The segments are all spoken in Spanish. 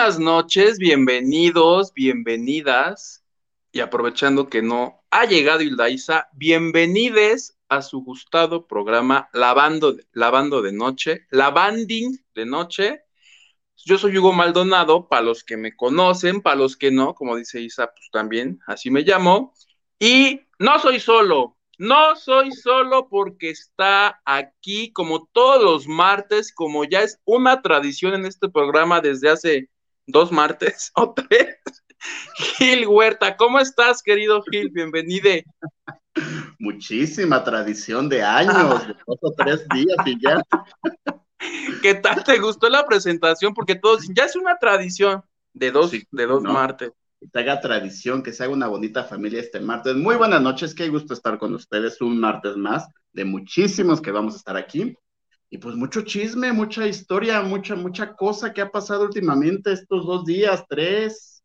buenas noches, bienvenidos, bienvenidas. Y aprovechando que no ha llegado Isa, bienvenides a su gustado programa Lavando, Lavando de Noche, Lavanding de Noche. Yo soy Hugo Maldonado, para los que me conocen, para los que no, como dice Isa, pues también así me llamo. Y no soy solo, no soy solo porque está aquí como todos los martes, como ya es una tradición en este programa desde hace dos martes o tres. Gil Huerta, ¿cómo estás, querido Gil? Bienvenido. Muchísima tradición de años, de dos o tres días y ya. ¿Qué tal te gustó la presentación? Porque todos, ya es una tradición de dos, de dos martes que se haga tradición, que se haga una bonita familia este martes. Muy buenas noches, qué gusto estar con ustedes un martes más, de muchísimos que vamos a estar aquí. Y pues mucho chisme, mucha historia, mucha, mucha cosa que ha pasado últimamente estos dos días, tres.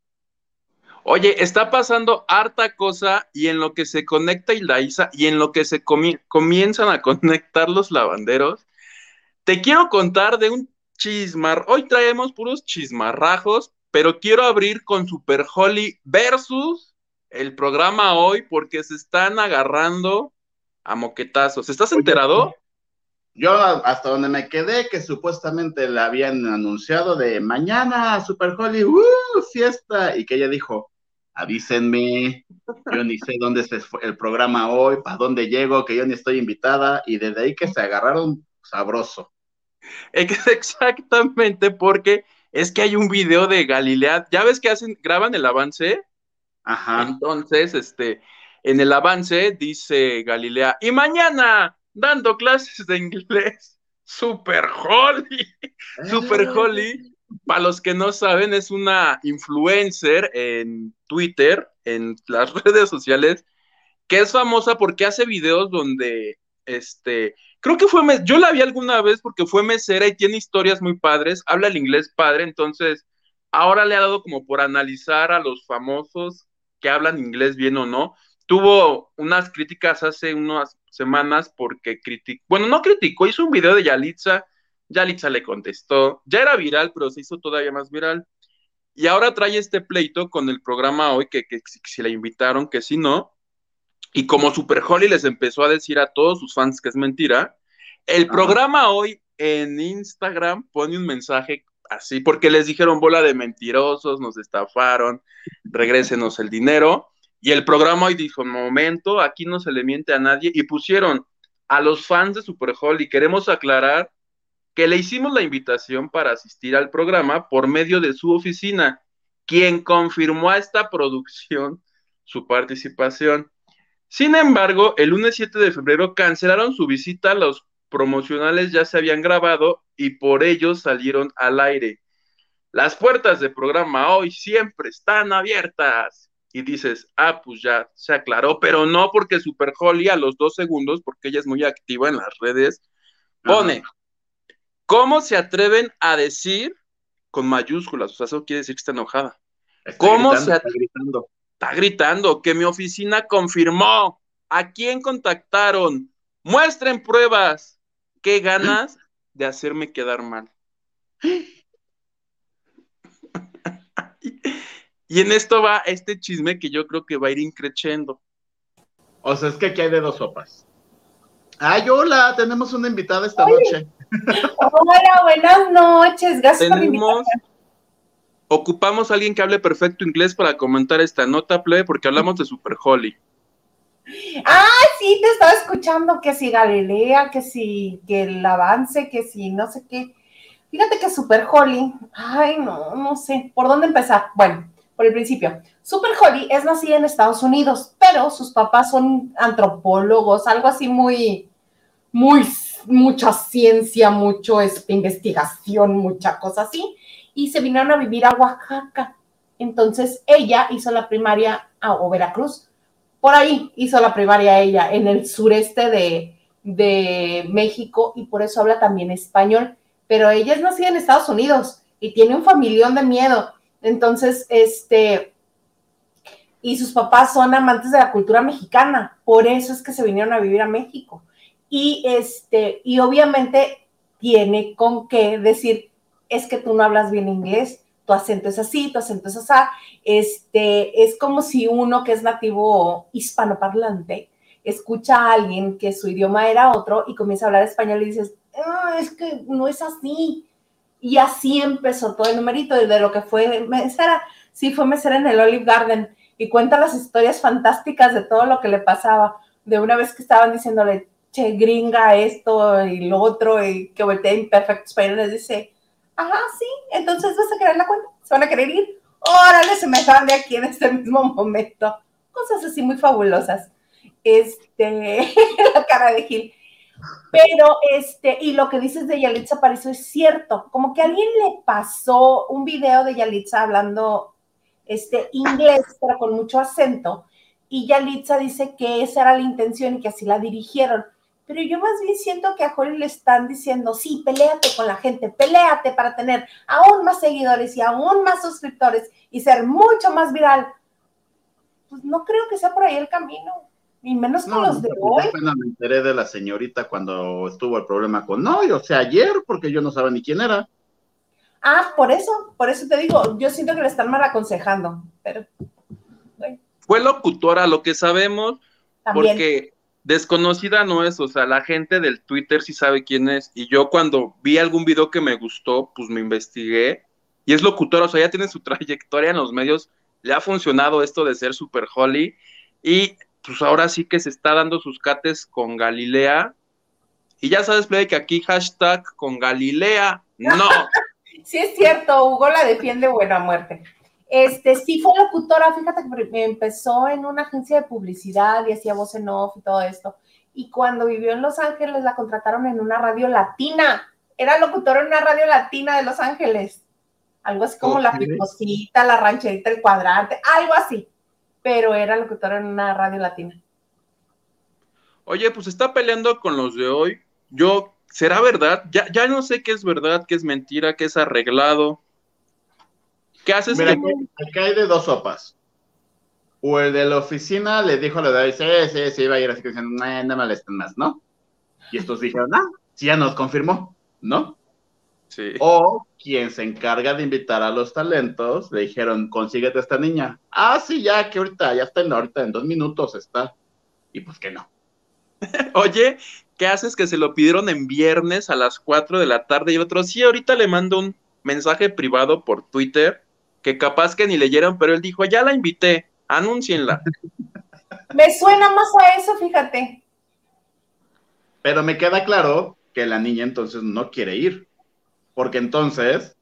Oye, está pasando harta cosa y en lo que se conecta Isa y en lo que se comienzan a conectar los lavanderos, te quiero contar de un chismar. Hoy traemos puros chismarrajos, pero quiero abrir con Super Holly versus el programa hoy porque se están agarrando a moquetazos. ¿Estás enterado? Yo hasta donde me quedé, que supuestamente le habían anunciado de mañana Super Holly, ¡uh! fiesta, y que ella dijo, avísenme, yo ni sé dónde es el programa hoy, para dónde llego, que yo ni estoy invitada, y desde ahí que se agarraron sabroso. Exactamente, porque es que hay un video de Galilea, ya ves que hacen, graban el avance. Ajá. Entonces, este, en el avance dice Galilea, y mañana dando clases de inglés, Super Holly, Super Holly, para los que no saben, es una influencer en Twitter, en las redes sociales, que es famosa porque hace videos donde, este, Creo que fue, yo la vi alguna vez porque fue mesera y tiene historias muy padres, habla el inglés padre, entonces ahora le ha dado como por analizar a los famosos que hablan inglés bien o no. Tuvo unas críticas hace unas semanas porque criticó, bueno, no criticó, hizo un video de Yalitza, Yalitza le contestó, ya era viral, pero se hizo todavía más viral. Y ahora trae este pleito con el programa hoy, que, que si la invitaron, que si no, y como Super Holly les empezó a decir a todos sus fans que es mentira, el programa hoy en Instagram pone un mensaje así, porque les dijeron bola de mentirosos, nos estafaron, regrésenos el dinero. Y el programa hoy dijo, momento, aquí no se le miente a nadie. Y pusieron a los fans de Super Holly, queremos aclarar que le hicimos la invitación para asistir al programa por medio de su oficina, quien confirmó a esta producción su participación. Sin embargo, el lunes 7 de febrero cancelaron su visita, los promocionales ya se habían grabado y por ello salieron al aire. Las puertas del programa hoy siempre están abiertas. Y dices, ah, pues ya se aclaró, pero no porque Super Holly a los dos segundos, porque ella es muy activa en las redes, pone, ¿cómo se atreven a decir con mayúsculas? O sea, eso quiere decir que está enojada. ¿Cómo se atreven? Está gritando que mi oficina confirmó. ¿A quién contactaron? Muestren pruebas. ¿Qué ganas de hacerme quedar mal? y en esto va este chisme que yo creo que va a ir increciendo. O sea, es que aquí hay de dos sopas. Ay, hola, tenemos una invitada esta noche. Hola, buenas noches, gracias por ocupamos a alguien que hable perfecto inglés para comentar esta nota, play, porque hablamos de Super Holly. Ah, sí, te estaba escuchando que si Galilea, que si que el avance, que si no sé qué. Fíjate que Super Holly, ay, no, no sé, ¿por dónde empezar? Bueno, por el principio. Super Holly es nacida en Estados Unidos, pero sus papás son antropólogos, algo así muy, muy, mucha ciencia, mucho investigación, mucha cosa así y se vinieron a vivir a Oaxaca. Entonces ella hizo la primaria a o Veracruz. Por ahí hizo la primaria ella, en el sureste de, de México, y por eso habla también español. Pero ella es nacida en Estados Unidos y tiene un familión de miedo. Entonces, este, y sus papás son amantes de la cultura mexicana, por eso es que se vinieron a vivir a México. Y este, y obviamente tiene con qué decir, es que tú no hablas bien inglés, tu acento es así, tu acento es así. Este, es como si uno que es nativo hispanoparlante escucha a alguien que su idioma era otro y comienza a hablar español y dices, ah, es que no es así. Y así empezó todo el numerito de lo que fue mesera. Sí, fue mesera en el Olive Garden y cuenta las historias fantásticas de todo lo que le pasaba. De una vez que estaban diciéndole, che, gringa, esto y lo otro, y que voltea en perfecto español, les dice, ajá, sí, entonces vas a querer la cuenta, se van a querer ir. Órale, se me van de aquí en este mismo momento. Cosas así muy fabulosas. Este, la cara de Gil. Pero, este, y lo que dices de Yalitza Aparicio es cierto, como que a alguien le pasó un video de Yalitza hablando este, inglés, pero con mucho acento, y Yalitza dice que esa era la intención y que así la dirigieron. Pero yo más bien siento que a Holly le están diciendo, sí, peleate con la gente, peleate para tener aún más seguidores y aún más suscriptores y ser mucho más viral. Pues no creo que sea por ahí el camino. Y menos con los de hoy. Apenas me enteré de la señorita cuando estuvo el problema con no, o sea, ayer, porque yo no sabía ni quién era. Ah, por eso, por eso te digo, yo siento que le están mal aconsejando, pero. Fue locutora, lo que sabemos, porque desconocida no es, o sea, la gente del Twitter sí sabe quién es. Y yo cuando vi algún video que me gustó, pues me investigué. Y es locutora, o sea, ya tiene su trayectoria en los medios, le ha funcionado esto de ser super holly. Y pues ahora sí que se está dando sus cates con Galilea. Y ya sabes, Play, que aquí hashtag con Galilea, no. sí es cierto, Hugo la defiende buena muerte. Este, sí fue locutora, fíjate que empezó en una agencia de publicidad y hacía voz en off y todo esto. Y cuando vivió en Los Ángeles la contrataron en una radio latina. Era locutora en una radio latina de Los Ángeles. Algo así como la picosita, la rancherita, el cuadrante, algo así pero era locutora en una radio latina. Oye, pues está peleando con los de hoy. Yo, ¿será verdad? Ya, ya no sé qué es verdad, qué es mentira, qué es arreglado. ¿Qué haces? Mira, acá hay de dos sopas. O el de la oficina le dijo a la de sí, sí, sí, iba a ir así que diciendo, no, no molesten más, ¿no? Y estos dijeron, ah, sí, ya nos confirmó, ¿no? O quien se encarga de invitar a los talentos, le dijeron, consíguete a esta niña. Ah, sí, ya, que ahorita, ya está en ahorita, en dos minutos está. Y pues que no. Oye, ¿qué haces que se lo pidieron en viernes a las 4 de la tarde y el otro, sí, ahorita le mando un mensaje privado por Twitter que capaz que ni leyeron, pero él dijo, ya la invité, anúncienla. Me suena más a eso, fíjate. Pero me queda claro que la niña entonces no quiere ir porque entonces,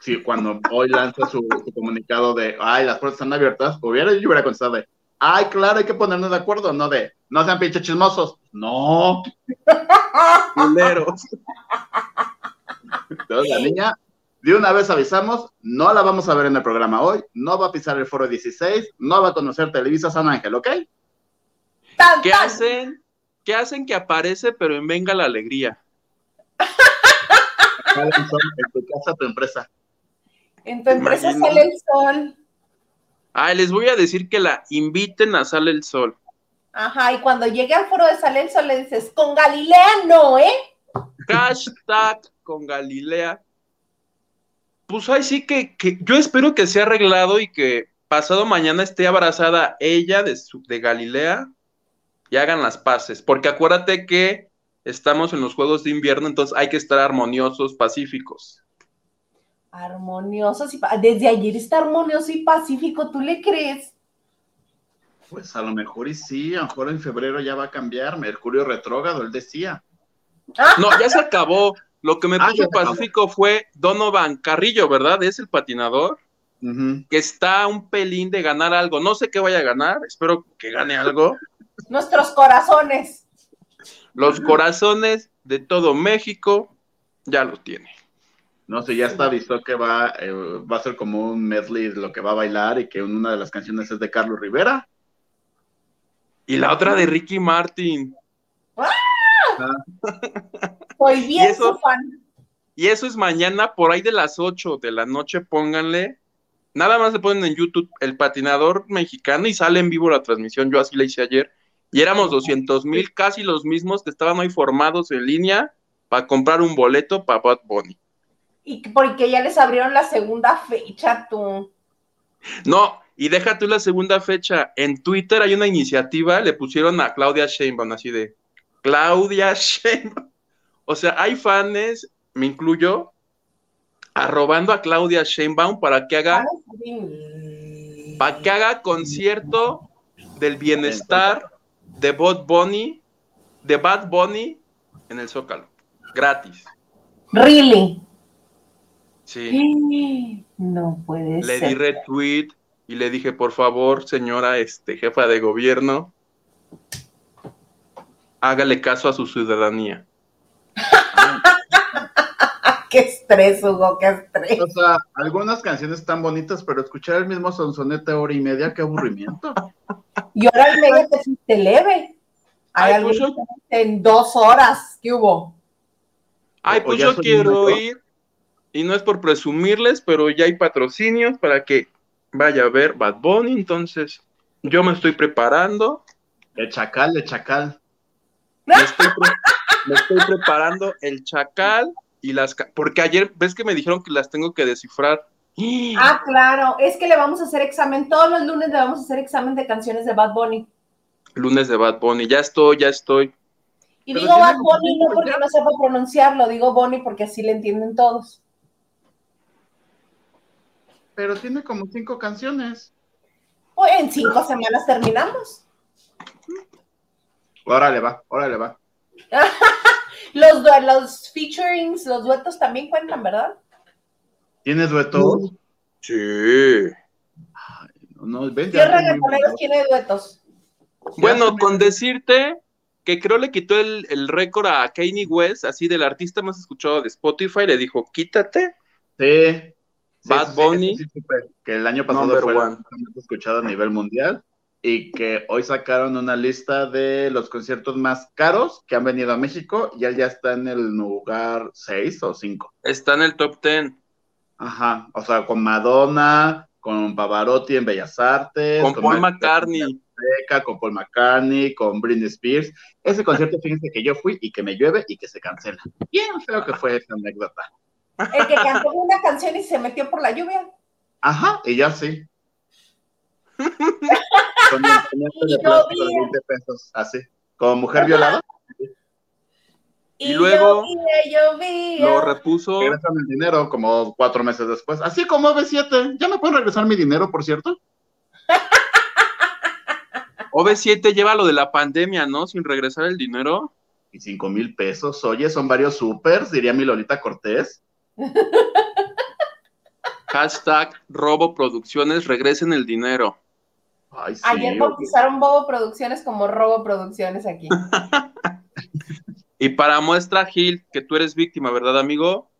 si cuando hoy lanza su, comunicado de, ay, las puertas están abiertas, hubiera, yo hubiera contestado de, ay, claro, hay que ponernos de acuerdo, no de, no sean pinches chismosos, no. Entonces la niña, de una vez avisamos, no la vamos a ver en el programa hoy, no va a pisar el foro 16, no va a conocer Televisa San Ángel, ¿ok? ¿Qué hacen? ¿Qué hacen que aparece, pero en Venga la Alegría? en tu casa, tu empresa. En tu empresa sale el sol. Ah, les voy a decir que la inviten a Sale el Sol. Ajá, y cuando llegue al foro de Sale el Sol le dices, con Galilea no, ¿eh? Hashtag con Galilea. Pues ahí sí que, que, yo espero que sea arreglado y que pasado mañana esté abrazada ella de, su, de Galilea y hagan las paces. Porque acuérdate que estamos en los Juegos de Invierno, entonces hay que estar armoniosos, pacíficos. Armoniosos y desde ayer está armonioso y pacífico, ¿tú le crees? Pues a lo mejor y sí, a lo mejor en febrero ya va a cambiar, Mercurio retrógrado, él decía. No, ya se acabó. Lo que me ah, puso pacífico fue Donovan Carrillo, ¿verdad? Es el patinador. Que está un pelín de ganar algo. No sé qué vaya a ganar, espero que gane algo. Nuestros corazones. Los corazones de todo México ya los tiene. No sé, ya está visto que va, eh, va a ser como un medley de lo que va a bailar y que una de las canciones es de Carlos Rivera. Y la otra de Ricky Martin. ¡Ah! bien y eso, fan. Y eso es mañana por ahí de las 8 de la noche, pónganle. Nada más le ponen en YouTube el patinador mexicano y sale en vivo la transmisión. Yo así la hice ayer. Y éramos 200 mil, casi los mismos que estaban hoy formados en línea para comprar un boleto para Bad Bunny. Y porque ya les abrieron la segunda fecha, tú. No, y deja tú la segunda fecha. En Twitter hay una iniciativa, le pusieron a Claudia Sheinbaum, así de Claudia Sheinbaum. O sea, hay fans, me incluyo, arrobando a Claudia Sheinbaum para que haga para que haga concierto del bienestar de Bad Bunny, de Bad Bunny en el Zócalo, gratis. Really? Sí. No puede ser. Le di retweet y le dije, por favor, señora este, jefa de gobierno, hágale caso a su ciudadanía. qué estrés, Hugo, qué estrés. O sea, algunas canciones están bonitas, pero escuchar el mismo sonsonete hora y media, qué aburrimiento. Y hora y media te fuiste leve. Hay pues en dos horas, ¿qué hubo? Ay, pues yo quiero ir, y no es por presumirles, pero ya hay patrocinios para que vaya a ver Bad Bunny, entonces yo me estoy preparando. El chacal, el chacal. Me estoy, me estoy preparando el chacal y las porque ayer ves que me dijeron que las tengo que descifrar. Ah, claro, es que le vamos a hacer examen, todos los lunes le vamos a hacer examen de canciones de Bad Bunny. Lunes de Bad Bunny, ya estoy, ya estoy. Y digo Bad Bunny no porque no sepa pronunciarlo, digo Bunny porque así le entienden todos. Pero tiene como cinco canciones. Pues en cinco semanas terminamos. Órale va, órale va. Los, los featurings, los duetos también cuentan, ¿verdad? ¿Tienes duetos? Sí. no, ¿Qué reggaetoneros tiene duetos? Bueno, con decirte que creo le quitó el, récord a Kanye West, así del artista más escuchado de Spotify, le dijo, quítate. Sí. Bad Bunny. que el año pasado fue el más escuchado a nivel mundial y que hoy sacaron una lista de los conciertos más caros que han venido a México y él ya está en el lugar 6 o 5. Está en el top 10. Ajá, o sea, con Madonna, con Pavarotti en Bellas Artes. Con, Paul McCartney. con Paul McCartney, con Britney Spears. Ese concierto, fíjense que yo fui y que me llueve y que se cancela. Bien feo que fue esa anécdota. El que cantó una canción y se metió por la lluvia. Ajá, y ya sí. así, como mujer violada. Y, luego lo repuso. Regresan el dinero como cuatro meses después. Así como OV7. ¿Ya me pueden regresar mi dinero, por cierto? OV7 lleva lo de la pandemia, ¿no? Sin regresar el dinero. Y cinco mil pesos. Oye, son varios supers, diría mi Lolita Cortés. Hashtag Robo Producciones, regresen el dinero. Ayer bautizaron Bobo Producciones como Robo Producciones aquí. y para muestra, Gil, que tú eres víctima, ¿verdad, amigo?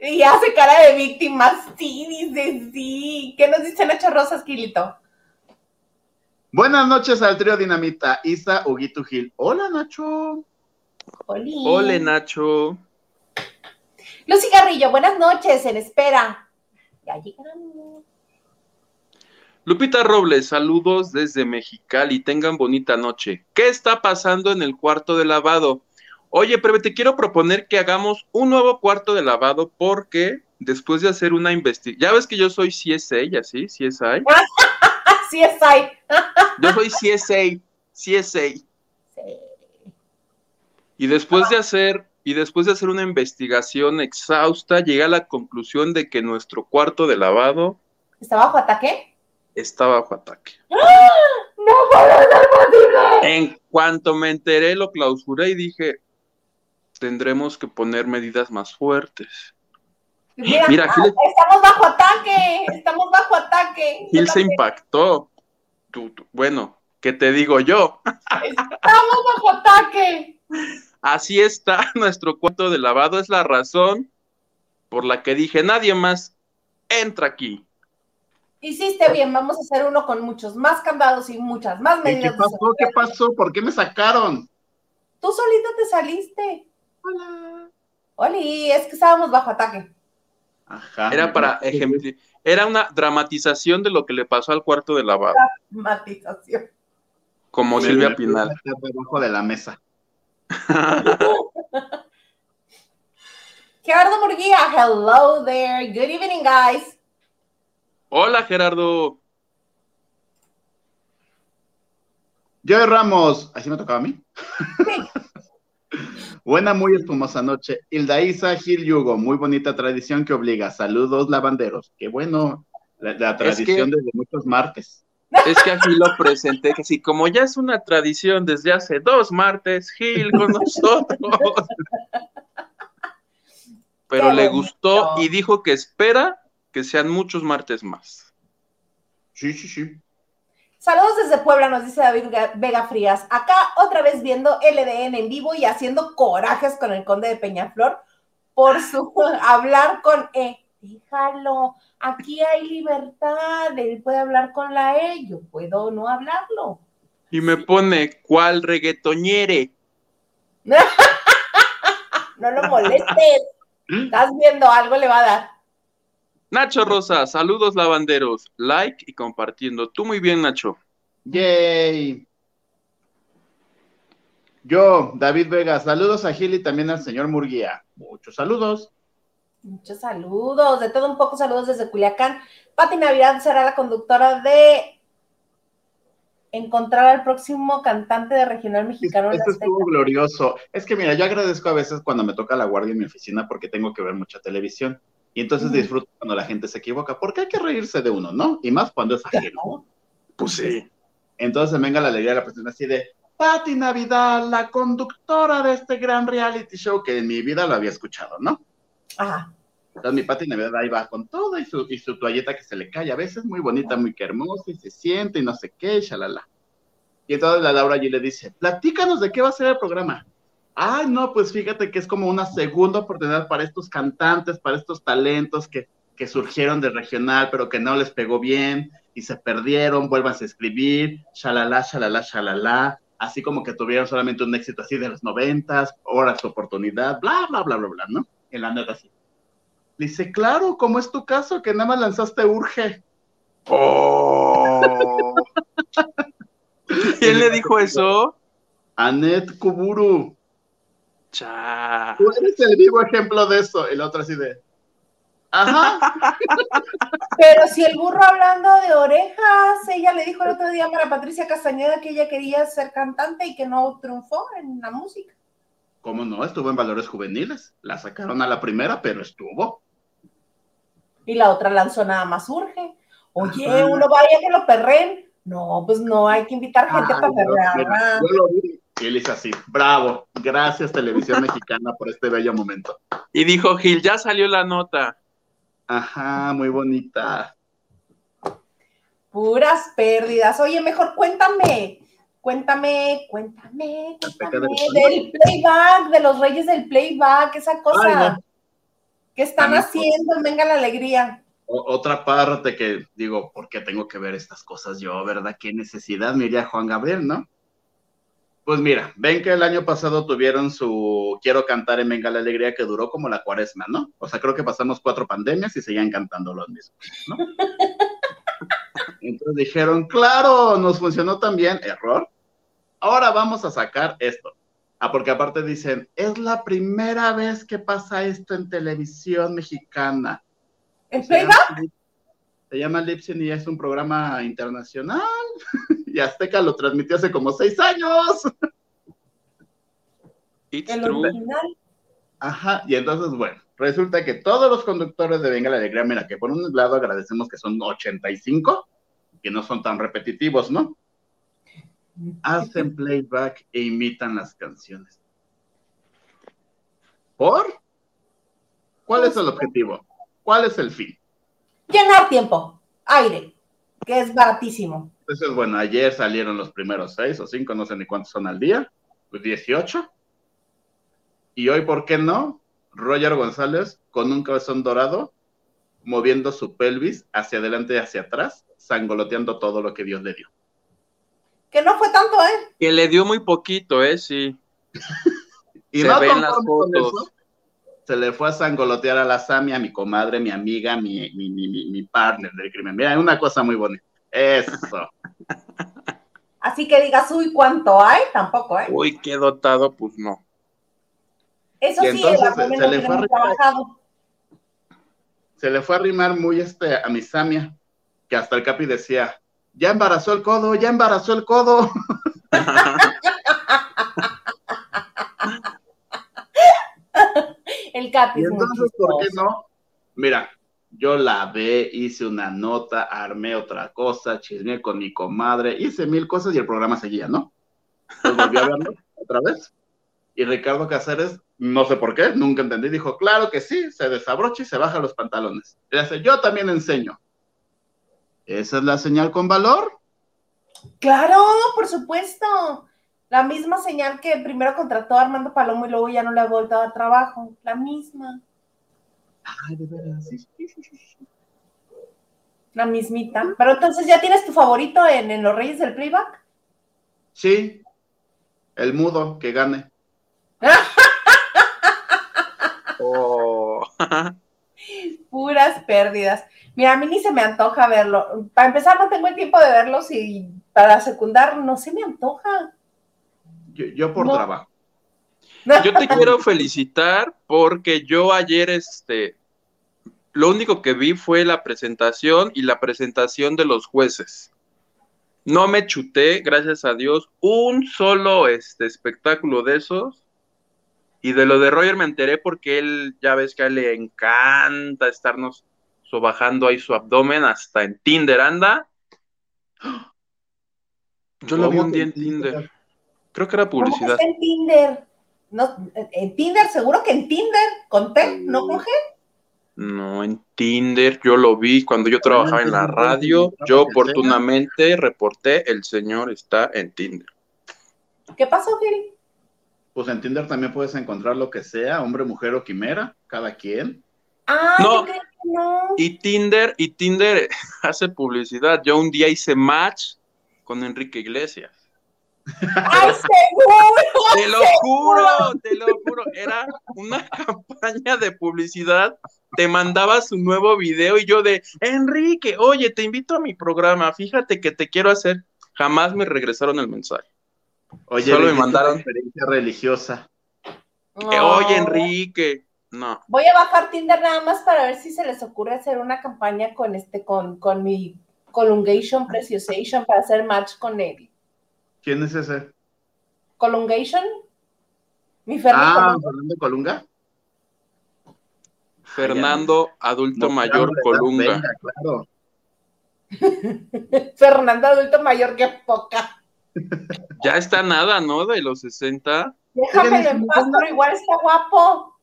Y hace cara de víctima, sí, dice sí. ¿Qué nos dice Nacho Rosas, Gilito? Buenas noches al trío Dinamita, Isa, Huguito Gil. Hola, Nacho. Hola, Nacho. Lucy Garrillo, buenas noches, en espera. Ya llegaron. Lupita Robles, saludos desde Mexicali, tengan bonita noche. ¿Qué está pasando en el cuarto de lavado? Oye, pero te quiero proponer que hagamos un nuevo cuarto de lavado porque después de hacer una investigación, ya ves que yo soy CSA, ¿así? CSI. CSI. yo soy CSA, CSA. Sí. Y después de hacer y después de hacer una investigación exhausta, llegué a la conclusión de que nuestro cuarto de lavado ¿Está bajo ataque? Está bajo ataque. ¡Ah! ¡No puede ser posible! En cuanto me enteré, lo clausuré y dije, tendremos que poner medidas más fuertes. Mira, estamos bajo ataque, estamos bajo ataque. Gil se impactó. bueno, ¿qué te digo yo? Estamos bajo ataque. Así está nuestro cuarto de lavado, es la razón por la que dije, nadie más entra aquí. Hiciste bien, vamos a hacer uno con muchos más candados y muchas más medidas. ¿Qué pasó? ¿Qué pasó? ¿Por qué me sacaron? Tú solito te saliste. Hola. Oli, es que estábamos bajo ataque. Ajá. Era para ejemplo, era una dramatización de lo que le pasó al cuarto de lavado. Dramatización. Como Silvia Pinal. Debajo de la mesa. Gerardo Murguía, hello there. Good evening, guys. Hola, Gerardo. Joey Ramos, ¿así me tocaba a mí? Buena, muy espumosa noche. Hilda Isa Gil Yugo, muy bonita tradición que obliga. Saludos, lavanderos. Qué bueno, la, tradición desde muchos martes. Es que aquí lo presenté, que sí, como ya es una tradición desde hace dos martes, Gil con nosotros. Pero le gustó y dijo que espera que sean muchos martes más. Sí, sí, sí. Saludos desde Puebla, nos dice David Vega Frías. Acá otra vez viendo LDN en vivo y haciendo corajes con el conde de Peñaflor por su hablar con E. Déjalo, aquí hay libertad, él puede hablar con la E, yo puedo no hablarlo. Y me pone, ¿cuál reggaetoñere? no lo molestes. Estás viendo, algo le va a dar. Nacho Rosa, saludos lavanderos, like y compartiendo. Tú muy bien, Nacho. Yay. Yo, David Vega, saludos a Gil y también al señor Murguía. Muchos saludos. Muchos saludos, de todo un poco saludos desde Culiacán. Pati Navidad será la conductora de encontrar al próximo cantante de regional mexicano. Esto estuvo glorioso. Es que mira, yo agradezco a veces cuando me toca la guardia en mi oficina porque tengo que ver mucha televisión. Y entonces disfruto cuando la gente se equivoca, porque hay que reírse de uno, ¿no? Y más cuando es ajeno. Pues sí. Entonces venga la alegría de la persona así de, Pati Navidad, la conductora de este gran reality show que en mi vida lo había escuchado, ¿no? Ajá. Entonces mi Pati Navidad ahí va con todo y su, y su toalleta que se le cae a veces, muy bonita, muy hermosa, y se siente y no sé qué, shalala. Y entonces la Laura allí le dice, platícanos de qué va a ser el programa. Ay, no, pues fíjate que es como una segunda oportunidad para estos cantantes, para estos talentos que, que surgieron de regional, pero que no les pegó bien y se perdieron, vuelvan a escribir, shalala, shalala, shalala, así como que tuvieron solamente un éxito así de los noventas, ahora su oportunidad, bla, bla, bla, bla, bla, ¿no? En la neta así. Dice, claro, como es tu caso, que nada más lanzaste Urge. Oh. ¿Quién le dijo eso? Anet Kuburu. Cha. Tú eres el vivo ejemplo de eso. El otro así de. Ajá. Pero si el burro hablando de orejas, ella le dijo el otro día para Patricia Castañeda que ella quería ser cantante y que no triunfó en la música. ¿Cómo no? Estuvo en Valores Juveniles. La sacaron a la primera, pero estuvo. Y la otra lanzó nada más urge. Oye, uno vaya que lo perren. No, pues no, hay que invitar gente para perrear. Yo lo vi y él hizo así, bravo, gracias Televisión Mexicana por este bello momento. Y dijo Gil, ya salió la nota. Ajá, muy bonita. Puras pérdidas. Oye, mejor cuéntame, cuéntame, cuéntame, cuéntame del playback, de los reyes del playback, esa cosa. ¿Qué están haciendo? Venga la alegría. otra parte que digo, ¿por qué tengo que ver estas cosas yo, verdad? ¿Qué necesidad? Me iría Juan Gabriel, ¿no? Pues mira, ven que el año pasado tuvieron su Quiero cantar en Venga la Alegría que duró como la cuaresma, ¿no? O sea, creo que pasamos cuatro pandemias y seguían cantando los mismos, ¿no? Entonces dijeron, claro, nos funcionó también, error. Ahora vamos a sacar esto. Ah, porque aparte dicen, es la primera vez que pasa esto en televisión mexicana. ¿En playback? Se llama Lipsin y es un programa internacional. y Azteca lo transmitió hace como seis años. ¿El original? Ajá, y entonces, bueno, resulta que todos los conductores de Venga la Alegría, mira, que por un lado agradecemos que son 85, que no son tan repetitivos, ¿no? Hacen playback e imitan las canciones. ¿Por? ¿Cuál es el objetivo? ¿Cuál es el fin? Llenar tiempo, aire, que es baratísimo. Entonces, bueno, ayer salieron los primeros seis o cinco, no sé ni cuántos son al día, pues 18. Y hoy, ¿por qué no? Roger González con un cabezón dorado, moviendo su pelvis hacia adelante y hacia atrás, sangoloteando todo lo que Dios le dio. Que no fue tanto, ¿eh? Que le dio muy poquito, ¿eh? Sí. y Se no ven las fotos se le fue a sangolotear a la Sami, a mi comadre, mi amiga, mi, mi, mi, mi partner del crimen. Mira, una cosa muy bonita. Eso. Así que digas, uy, ¿cuánto hay? Tampoco, ¿eh? Uy, qué dotado, pues no. Eso sí, entonces, se, le fue trabajado. Se le fue a arrimar muy este a mi Samia, que hasta el Capi decía, ya embarazó el codo, ya embarazó el codo. el Capi. Y entonces, ¿por qué no? Mira, yo la ve, hice una nota, armé otra cosa, chismeé con mi comadre, hice mil cosas y el programa seguía, ¿no? Entonces volví a verlo otra vez. Y Ricardo Caceres, no sé por qué, nunca entendí, dijo, claro que sí, se desabrocha y se baja los pantalones. Y dice, yo también enseño. ¿Esa es la señal con valor? Claro, por supuesto. La misma señal que primero contrató a Armando Palomo y luego ya no le ha vuelto a dar trabajo. La misma. Ay, de veras, sí, La mismita. Pero entonces, ¿ya tienes tu favorito en, los Reyes del Playback? Sí. El mudo, que gane. oh. Puras pérdidas. Mira, a mí ni se me antoja verlo. Para empezar, no tengo el tiempo de verlos y para secundar no se me antoja. Yo, por trabajo. Yo te quiero felicitar porque yo ayer, este, lo único que vi fue la presentación y la presentación de los jueces. No me chuté, gracias a Dios, un solo este, espectáculo de esos. Y de lo de Roger me enteré porque él, ya ves que a él le encanta estarnos bajando ahí su abdomen hasta en Tinder anda. Yo lo vi un día en Tinder. Creo que era publicidad. en Tinder? No, en Tinder, seguro que en Tinder, con T, ¿no con G? No, en Tinder yo lo vi cuando yo trabajaba en la radio. Yo oportunamente reporté, el señor está en Tinder. ¿Qué pasó, Gil? Pues en Tinder también puedes encontrar lo que sea, hombre, mujer o quimera, cada quien. Ah, no. Y Tinder, y Tinder hace publicidad. Yo un día hice match con Enrique Iglesias. ¡Ay, seguro! Te lo juro, te lo juro. Era una campaña de publicidad. Te mandaba su nuevo video y yo de Enrique, oye, te invito a mi programa. Fíjate que te quiero hacer. Jamás me regresaron el mensaje. Oye, solo me mandaron. Experiencia religiosa. oye, Enrique, no. Voy a bajar Tinder nada más para ver si se les ocurre hacer una campaña con este, con, con mi Colungation Preciosation para hacer match con él. ¿Quién es ese? Colungation. Mi Fernando. Ah, Fernando Colunga. Fernando, adulto mayor, Colunga. Fernando, adulto mayor, qué poca. Ya está nada, ¿no? De los 60. Déjame en paz, pero igual está guapo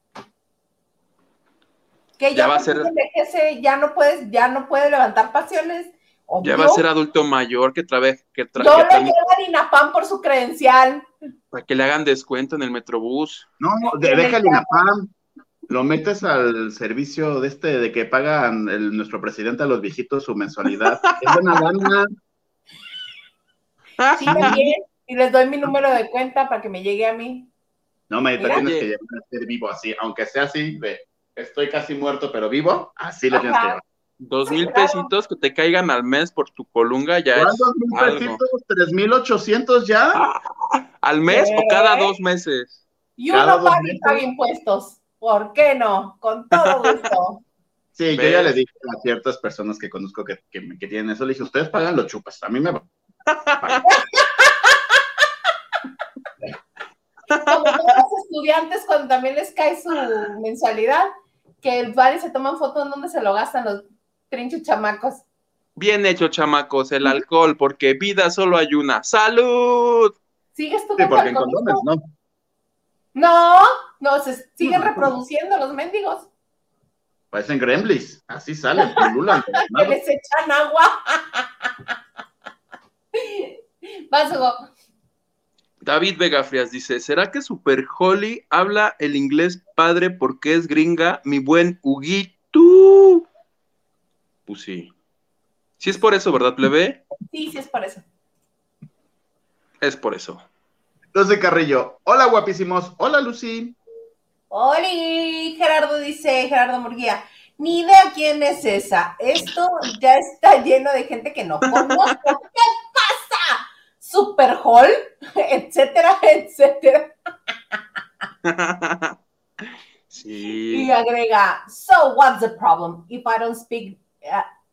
que ya, va a ser ya no puedes, ya no puede levantar pasiones. Ya va a ser adulto mayor que trae que trae. No lo llevan INAPAM por su credencial. Para que le hagan descuento en el Metrobús. No, deja el INAPAM. Lo metes al servicio de este, de que pagan el, nuestro presidente a los viejitos su mensualidad. es buena gana. Sí, también. Y les doy mi número de cuenta para que me llegue a mí. No, me tienes que llevar a ser vivo así, aunque sea así, de estoy casi muerto pero vivo, así le tienes que llevar. Dos mil pesitos que te caigan al mes por tu colunga ya es. dos mil pesitos? ¿Tres mil ochocientos ya? ¿Al mes o cada dos meses? Y uno paga y paga impuestos. ¿Por qué no? Con todo gusto. Sí, yo ya le dije a ciertas personas que conozco que, que, que tienen eso, le dije, ustedes pagan los chupas, a mí me Como todos los estudiantes cuando también les cae su mensualidad, que van y se toman fotos donde se lo gastan los trinchos chamacos. Bien hecho, chamacos, el alcohol, porque vida solo hay una. ¡Salud! ¿Sigues tú sí, porque en condones, ¿no? No, no, se siguen reproduciendo los mendigos. Parecen gremlins, así salen, pululan. que les echan agua. Vas, Hugo. David Vega Frias dice, ¿será que Super Holly habla el inglés padre porque es gringa, mi buen Huguito? Pues sí. Sí es por eso, ¿verdad, plebe? Sí, sí es por eso. Es por eso. Entonces, Carrillo, hola guapísimos, hola Lucy. Hola, Gerardo dice, Gerardo Murguía, ni idea quién es esa. Esto ya está lleno de gente que no conozco. ¿Qué pasa? Super Hall, etcétera, etcétera. Sí. Y agrega, so what's the problem? If I don't speak,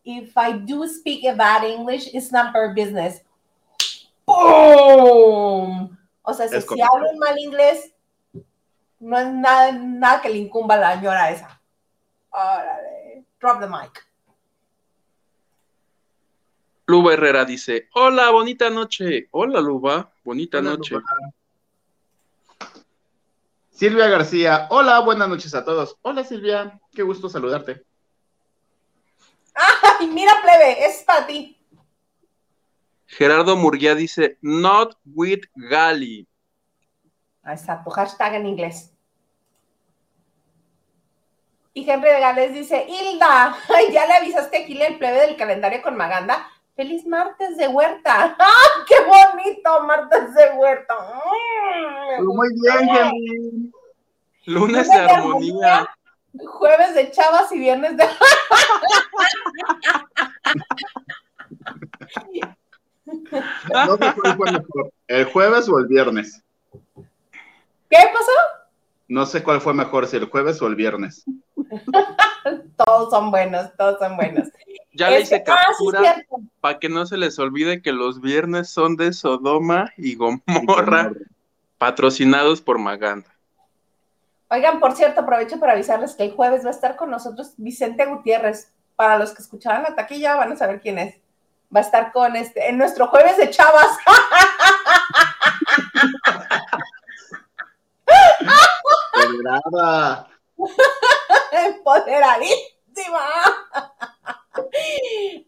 if I do speak a bad English, it's not her business. ¡Boom! O sea, si, si hablo mal inglés, no es nada, nada que le incumba a la señora esa. Órale, drop the mic. Luba Herrera dice, hola, bonita noche. Hola, Luba, bonita noche. Silvia García, hola, buenas noches a todos. Hola, Silvia, qué gusto saludarte. Ay, mira, plebe, es para ti. Gerardo Murguía dice, not with Gali. Ahí está, tu hashtag en inglés. Y Henry de Gales dice, Hilda, ya le avisaste aquí el plebe del calendario con Maganda. Feliz martes de huerta. ¡Ah, qué bonito martes de huerta! Mm, muy bien, Henry. Lunes, de, armonía. Jueves de chavas y viernes de... No sé cuál fue mejor, el jueves o el viernes. ¿Qué pasó? No sé cuál fue mejor, si el jueves o el viernes. todos son buenos, todos son buenos. Ya le hice este, ah, captura para que no se les olvide que los viernes son de Sodoma y Gomorra, patrocinados por Maganda. Oigan, por cierto, aprovecho para avisarles que el jueves va a estar con nosotros Vicente Gutiérrez. Para los que escuchaban la taquilla van a saber quién es va a estar con este, en nuestro jueves de chavas. Empoderada. Empoderadísima.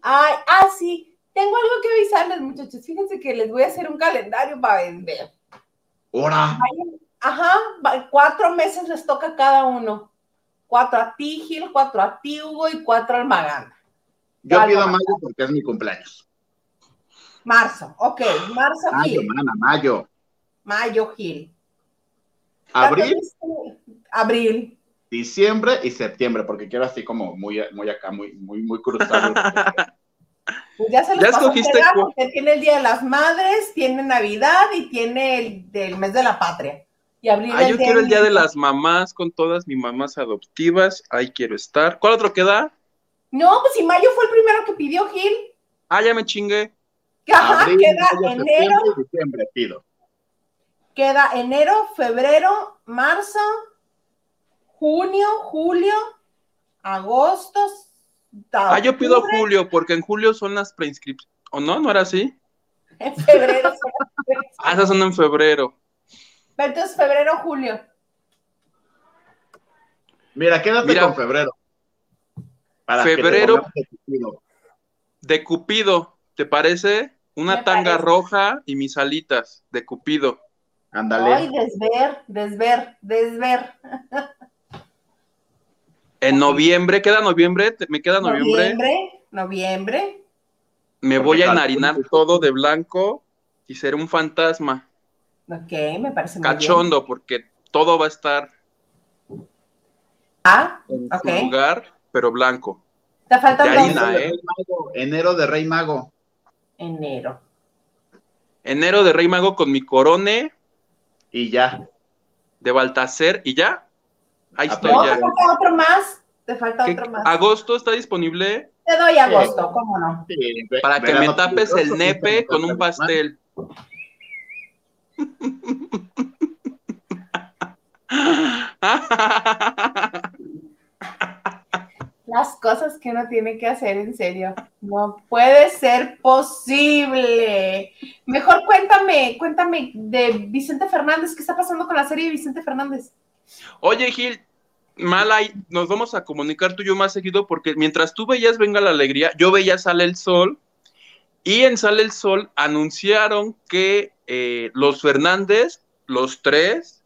Ay, ah, sí. Tengo algo que avisarles, muchachos. Fíjense que les voy a hacer un calendario para vender. ¿Hora? Ajá, cuatro meses les toca cada uno. Cuatro a ti, Gil, cuatro a ti, Hugo, y cuatro al Maganda. Yo pido mayo porque es mi cumpleaños. Marzo, ok, marzo, mayo, Mana, mayo. Mayo, Gil. Abril. Abril. Diciembre y septiembre, porque quiero así como muy, muy acá, muy, muy, muy cruzado. Pues ya se los escogiste porque tiene el Día de las Madres, tiene Navidad y tiene el del mes de la patria. Y ah, yo quiero el Día de las Mamás con todas mis mamás adoptivas. Ahí quiero estar. ¿Cuál otro queda? No, pues si mayo fue el primero que pidió Gil. Ah, ya me chingué. Ajá, queda enero. diciembre, pido. Queda enero, febrero, marzo, junio, julio, agosto. Ah, yo pido julio, porque en julio son las preinscripciones. ¿O no? ¿No era así? En febrero son Ah, esas son en febrero. Entonces febrero, julio. Mira, quédate con febrero febrero de Cupido, ¿te parece? Una tanga roja y mis alitas de Cupido. Ándale. Ay, desver, desver, desver. En noviembre, ¿queda noviembre? ¿Me queda noviembre? Noviembre, noviembre. Me voy a enharinar todo de blanco y ser un fantasma. Ok, me parece muy Cachondo, porque todo va a estar ah, en su lugar pero blanco. Te falta ¿eh? Enero de Rey Mago. Enero. Enero de Rey Mago con mi corone. Y ya. De Baltacer y ya. Ahí ah, estoy ya. Te falta otro más. Te falta otro más. ¿Agosto está disponible? Te doy agosto, ¿cómo no? Para que me tapes el nepe con un pastel. Las cosas que uno tiene que hacer en serio. No puede ser posible. Mejor cuéntame, cuéntame de Vicente Fernández, ¿qué está pasando con la serie de Vicente Fernández? Oye, Gil, mala, nos vamos a comunicar tú y yo más seguido porque mientras tú veías Venga la Alegría, yo veía Sale el Sol y en Sale el Sol anunciaron que eh, los Fernández, los tres,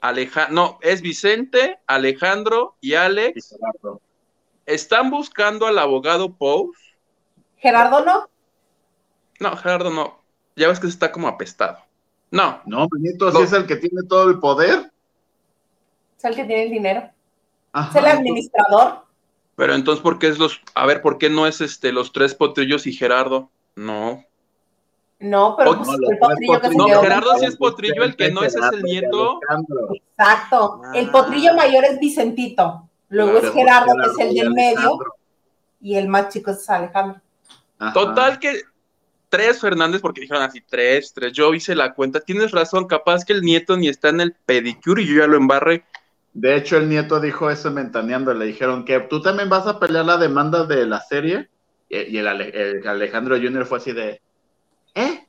Alejandro, no, es Vicente, Alejandro y Alex están buscando al abogado Pous. ¿Gerardo no? No, Gerardo no. Ya ves que está como apestado. No. No, Benito, si es el que tiene todo el poder. Es el que tiene el dinero. es el administrador. Pero entonces, ¿por qué es los. A ver, ¿por qué no es este los tres potrillos y Gerardo? No. No, pero pues, el potrillo que No, Gerardo sí es potrillo, el que no es es el nieto. Exacto. El potrillo ah. mayor es Vicentito. Luego es Gerardo, que es el del medio. Y el más chico es Alejandro. Total que tres Fernández, porque dijeron así, tres, tres. Yo hice la cuenta. Tienes razón, capaz que el nieto ni está en el pedicure y yo ya lo embarré. De hecho, el nieto dijo eso mentaneando. Le dijeron que tú también vas a pelear la demanda de la serie. Y el, Alejandro Junior fue así de, ¿eh?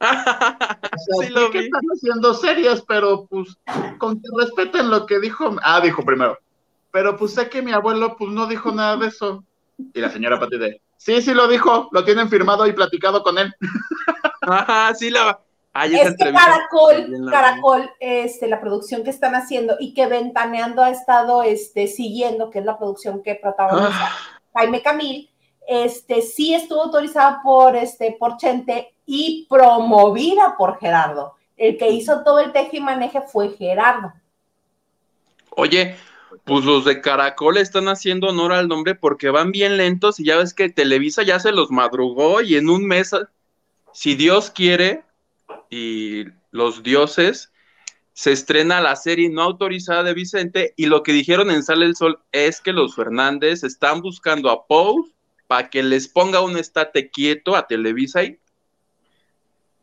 sí, lo que están haciendo series, pero pues con que respeten lo que dijo. Ah, dijo primero. Pero pues sé que mi abuelo pues no dijo nada de eso. Y la señora Pati de, sí, sí lo dijo, lo tienen firmado y platicado con él. Ajá, sí la es que Caracol, Caracol, este, la producción que están haciendo y que Ventaneando ha estado este, siguiendo, que es la producción que protagoniza ah. Jaime Camil, este, sí estuvo autorizada por, este, por Chente y promovida por Gerardo. El que hizo todo el teje y maneje fue Gerardo. Oye, pues los de Caracol están haciendo honor al nombre porque van bien lentos y ya ves que Televisa ya se los madrugó y en un mes, si Dios quiere, y los dioses, se estrena la serie no autorizada de Vicente y lo que dijeron en Sale el Sol es que los Fernández están buscando a Pose para que les ponga un estate quieto a Televisa y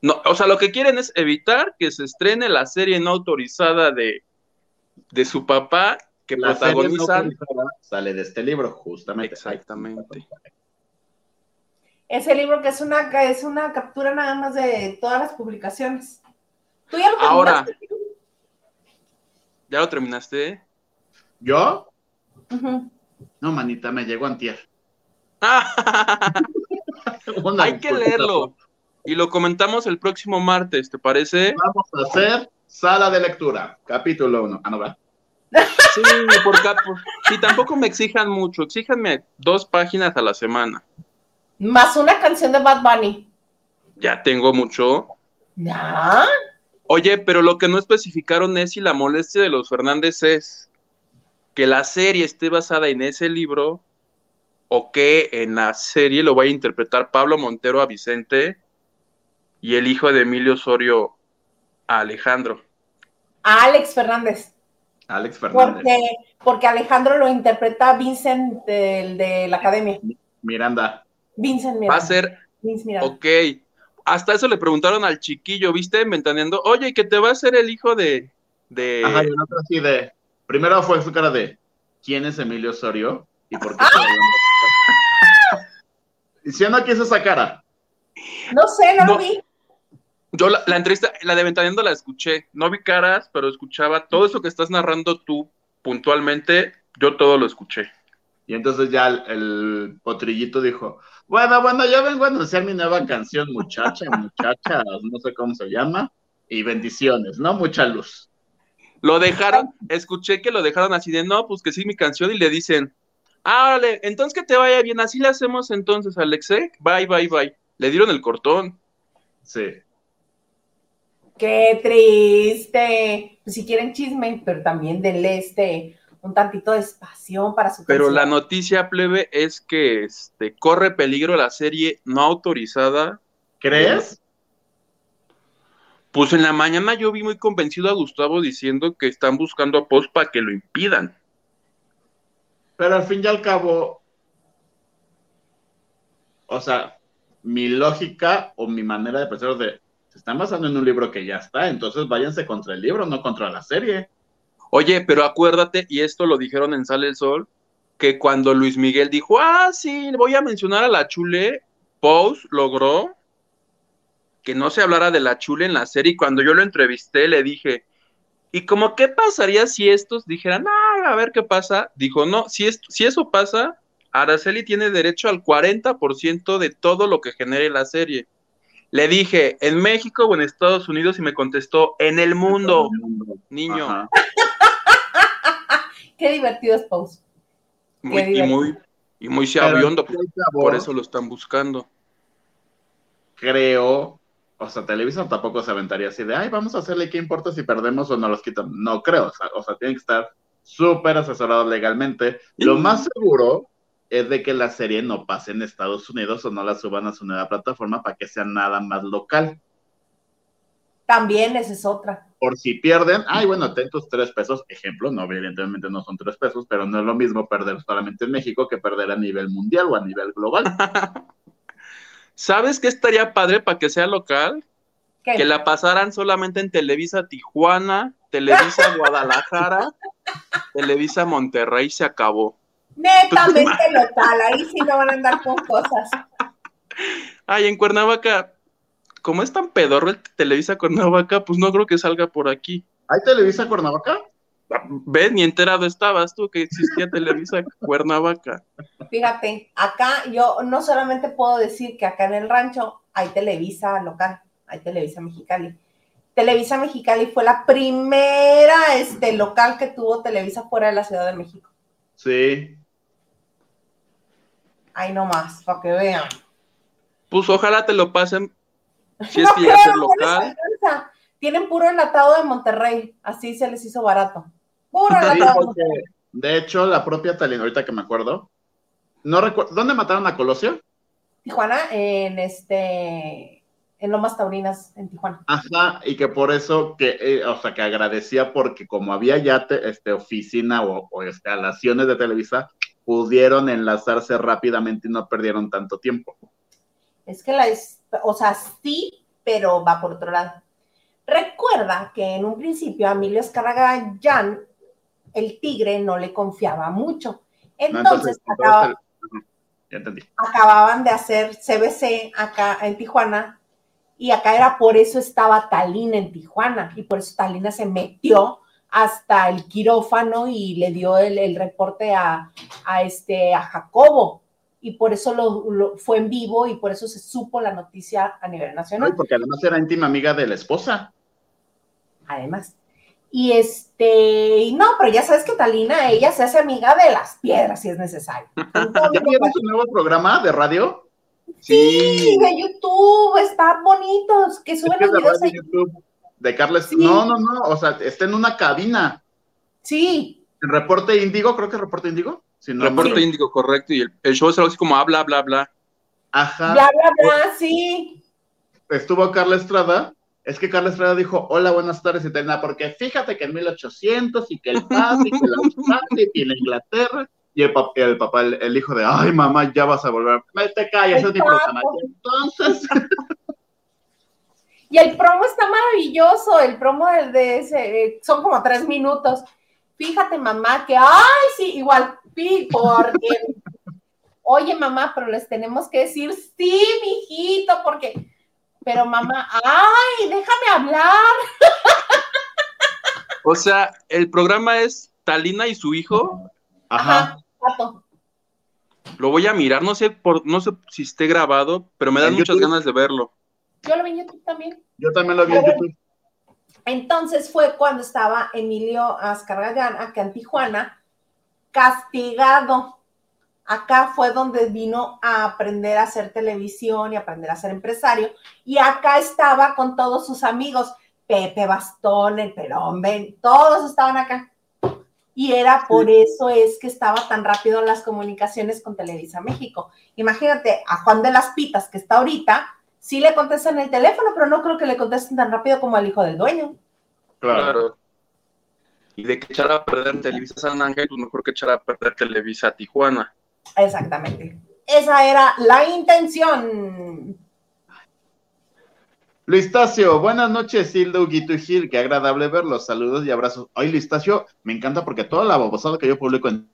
no, o sea, lo que quieren es evitar que se estrene la serie no autorizada de, de su papá que protagoniza. sale de este libro, justamente. Exactamente ese libro que es una, es una captura nada más de todas las publicaciones. ¿Tú ya lo Ahora, ¿ya lo terminaste? ¿Yo? No, manita, me llegó antier. Hay que leerlo. Y lo comentamos el próximo martes, ¿te parece? Vamos a hacer sala de lectura, capítulo 1. Ah, no, ¿verdad? Sí, por, y tampoco me exijan mucho, exíjanme dos páginas a la semana. Más una canción de Bad Bunny. Ya tengo mucho. ¿Ya? Oye, pero lo que no especificaron es si la molestia de los Fernández es que la serie esté basada en ese libro o que en la serie lo vaya a interpretar Pablo Montero a Vicente y el hijo de Emilio Osorio a Alejandro. A Alex Fernández. Alex Fernández. Porque, porque Alejandro lo interpreta Vincent del, de la academia. Miranda. Vincent Va a ser. Ok. Hasta eso le preguntaron al chiquillo, ¿viste? Ventaneando, oye, que te va a ser el hijo de. de... Ajá, y otro así de. Primero fue su cara de. ¿Quién es Emilio Osorio? ¿Y por qué? Diciendo aquí es esa cara. No sé, no, lo vi. Yo la, entrevista, la de Ventaneando la escuché. No vi caras, pero escuchaba todo eso que estás narrando tú puntualmente. Yo todo lo escuché. Y entonces ya el, potrillito dijo, bueno, bueno, yo vengo a anunciar mi nueva canción, muchacha, muchacha, no sé cómo se llama, y bendiciones, ¿no? Mucha luz. Lo dejaron, escuché que lo dejaron así de, no, pues que sí, mi canción, y le dicen, ah, vale, entonces que te vaya bien, así le hacemos entonces, Alexei, bye, bye, bye. Le dieron el cortón. Sí. Qué triste. Pues si quieren chisme, pero también del este un tantito de espacio para su Pero la noticia plebe es que este, corre peligro la serie no autorizada. ¿Crees? Pues en la mañana yo vi muy convencido a Gustavo diciendo que están buscando a Post para que lo impidan. Pero al fin y al cabo, o sea, mi lógica o mi manera de pensar de, se están basando en un libro que ya está, entonces váyanse contra el libro, no contra la serie. Oye, pero acuérdate, y esto lo dijeron en Sale el Sol, que cuando Luis Miguel dijo, ah, sí, voy a mencionar a la Chule, Pose logró que no se hablara de la Chule en la serie. Y cuando yo lo entrevisté, le dije, ¿y como qué pasaría si estos dijeran, ah, a ver qué pasa? Dijo, no, si, esto, si eso pasa, Araceli tiene derecho al 40% de todo lo que genere la serie. Le dije, ¿en México o en Estados Unidos? Y me contestó, en el mundo, niño. Qué divertido es Pose. Muy, y muy, y muy sabiondo, por eso lo están buscando. Creo, o sea, Televisa tampoco se aventaría así de, ay, vamos a hacerle qué importa si perdemos o no los quitan. No creo, o sea, o sea tienen que estar súper asesorados legalmente. Lo más seguro es de que la serie no pase en Estados Unidos o no la suban a su nueva plataforma para que sea nada más local. También esa es otra. Por si pierden, ay, bueno, ten tus tres pesos, ejemplo, no, evidentemente no son tres pesos, pero no es lo mismo perder solamente en México que perder a nivel mundial o a nivel global. ¿Sabes qué estaría padre para que sea local? Que la pasaran solamente en Televisa Tijuana, Televisa Guadalajara, Televisa Monterrey, se acabó. Netamente local, ahí sí no van a andar con cosas. Ay, en Cuernavaca, como es tan pedorro el Televisa Cuernavaca, pues no creo que salga por aquí. ¿Hay Televisa Cuernavaca? ¿Ves? Ni enterado estabas tú que existía Televisa Cuernavaca. Fíjate, acá yo no solamente puedo decir que acá en el rancho hay Televisa local, hay Televisa Mexicali. Televisa Mexicali fue la primera este, local que tuvo Televisa fuera de la Ciudad de México. Sí. Ahí nomás, para que vean. Pues ojalá te lo pasen. Si es que ya ser local. Tienen puro enlatado de Monterrey, así se les hizo barato. Puro enlatado. de hecho, la propia Talina, ahorita que me acuerdo, no recuerdo, ¿dónde mataron a Colosio? Tijuana, en este, en Lomas Taurinas, en Tijuana. Ajá, y que por eso, que, eh, o sea, que agradecía porque como había ya este, oficina o, o instalaciones de Televisa, pudieron enlazarse rápidamente y no perdieron tanto tiempo. Es que la, o sea, sí, pero va por otro lado. Recuerda que en un principio a Emilio Escaragallán, el tigre, no le confiaba mucho. Entonces, acababan de hacer CBC acá en Tijuana y acá era por eso estaba Talina en Tijuana y por eso Talina se metió hasta el quirófano y le dio el, reporte a, este, a Jacobo. Y por eso lo, fue en vivo y por eso se supo la noticia a nivel nacional. porque además era íntima amiga de la esposa. Además. Y este, no, pero ya sabes que Talina, ella se hace amiga de las piedras si es necesario. ¿Ya tiene su nuevo programa de radio? Sí, de YouTube, está bonito, que suben los videos de YouTube de Carles. No, no, no, o sea, está en una cabina. Sí. El reporte índigo, creo que el reporte índigo. reporte índigo, correcto. Y el, show es algo así como habla, bla, bla. Ajá. Bla, bla, bla, sí. Estuvo Carla Estrada. Es que Carla Estrada dijo, hola, buenas tardes, y nada, porque fíjate que en 1800 y que el papi, que la y la Inglaterra, y el, papá, el, papá el, hijo de, ay, mamá, ya vas a volver. Te callas, es Entonces... Y el promo está maravilloso, el promo de, ese, eh, son como tres minutos. Fíjate, mamá, que, ay, sí, igual, porque, oye, mamá, pero les tenemos que decir, sí, mijito, porque, pero mamá, ay, déjame hablar. O sea, el programa es Talina y su hijo. Ajá. Lo voy a mirar, no sé por, no sé si esté grabado, pero me dan muchas ganas de verlo. Yo lo vi en YouTube también. Yo también lo vi en YouTube. Entonces fue cuando estaba Emilio Azcargallán acá en Tijuana, castigado. Acá fue donde vino a aprender a hacer televisión y aprender a ser empresario. Y acá estaba con todos sus amigos, Pepe Bastón, el Perón, Ben, todos estaban acá. Y era por eso es que estaba tan rápido las comunicaciones con Televisa México. Imagínate a Juan de las Pitas, que está ahorita, sí le contestan el teléfono, pero no creo que le contesten tan rápido como al hijo del dueño. Claro. Y de que echar a perder Televisa San Ángel, pues mejor que echar a perder Televisa Tijuana. Exactamente. Esa era la intención. Luistacio, buenas noches, Hildo, Guito y Gil, qué agradable verlos, saludos y abrazos. Hoy, Luistacio, me encanta porque toda la babosada que yo publico en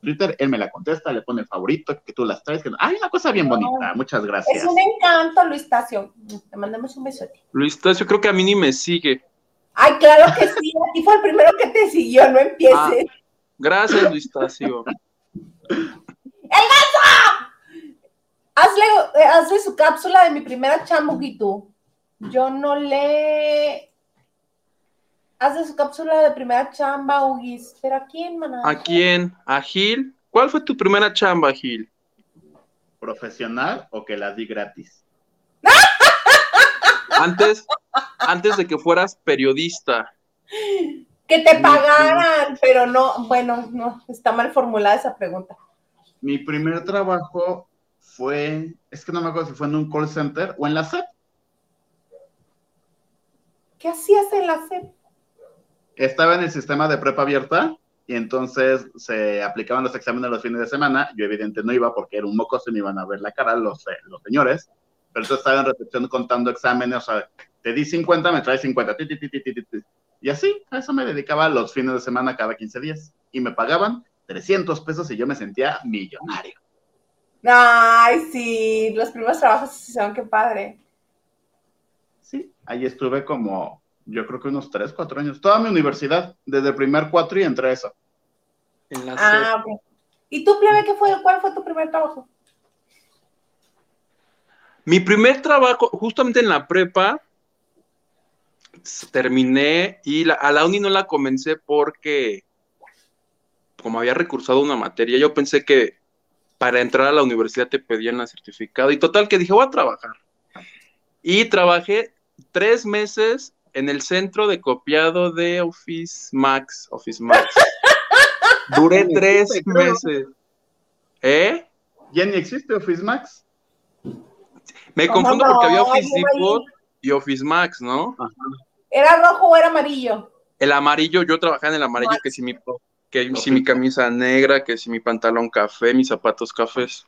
Twitter, él me la contesta, le pone favorito, que tú las traes. Que... Hay una cosa bien bonita, muchas gracias. Es un encanto, Luis Tacio. Te mandamos un besote. Luis Tacio, creo que a mí ni me sigue. Ay, claro que sí, a fue el primero que te siguió, no empieces. Ah, gracias, Luis Tacio. ¡El gato! Hazle, eh, hazle su cápsula de mi primera chamuguito. Yo no le Hace su cápsula de primera chamba, Ugis. ¿Pero a quién, maná? ¿A quién? ¿A Gil? ¿Cuál fue tu primera chamba, Gil? ¿Profesional o que la di gratis? Antes, antes de que fueras periodista. Que te pagaran, pero no, bueno, no, está mal formulada esa pregunta. Mi primer trabajo fue, es que no me acuerdo si fue en un call center o en la SEP. ¿Qué hacías en la SEP? Estaba en el sistema de prepa abierta y entonces se aplicaban los exámenes los fines de semana. Yo evidentemente no iba porque era un mocoso y me iban a ver la cara los, eh, los señores, pero entonces estaba en recepción contando exámenes, o sea, te di 50, me traes 50, y así, a eso me dedicaba los fines de semana cada 15 días y me pagaban 300 pesos y yo me sentía millonario. Ay, sí, los primeros trabajos son qué padre. Ahí estuve como yo creo que unos 3, 4 años, toda mi universidad, desde el primer cuatro y entré a eso. ah, ¿Y tú, plebe, qué fue? ¿Cuál fue tu primer trabajo? Mi primer trabajo, justamente en la prepa, terminé y a la uni no la comencé porque, como había recursado una materia, yo pensé que para entrar a la universidad te pedían la certificado y total que dije, voy a trabajar. Y trabajé tres meses en el centro de copiado de Office Max, Office Max. Duré tres meses. ¿Eh? ¿Ya ni existe Office Max? Me confundo porque había Office Depot y Office Max, ¿no? ¿Era rojo o era amarillo? El amarillo, yo trabajaba en el amarillo, que si mi, que si mi camisa negra, que si mi pantalón café, mis zapatos cafés.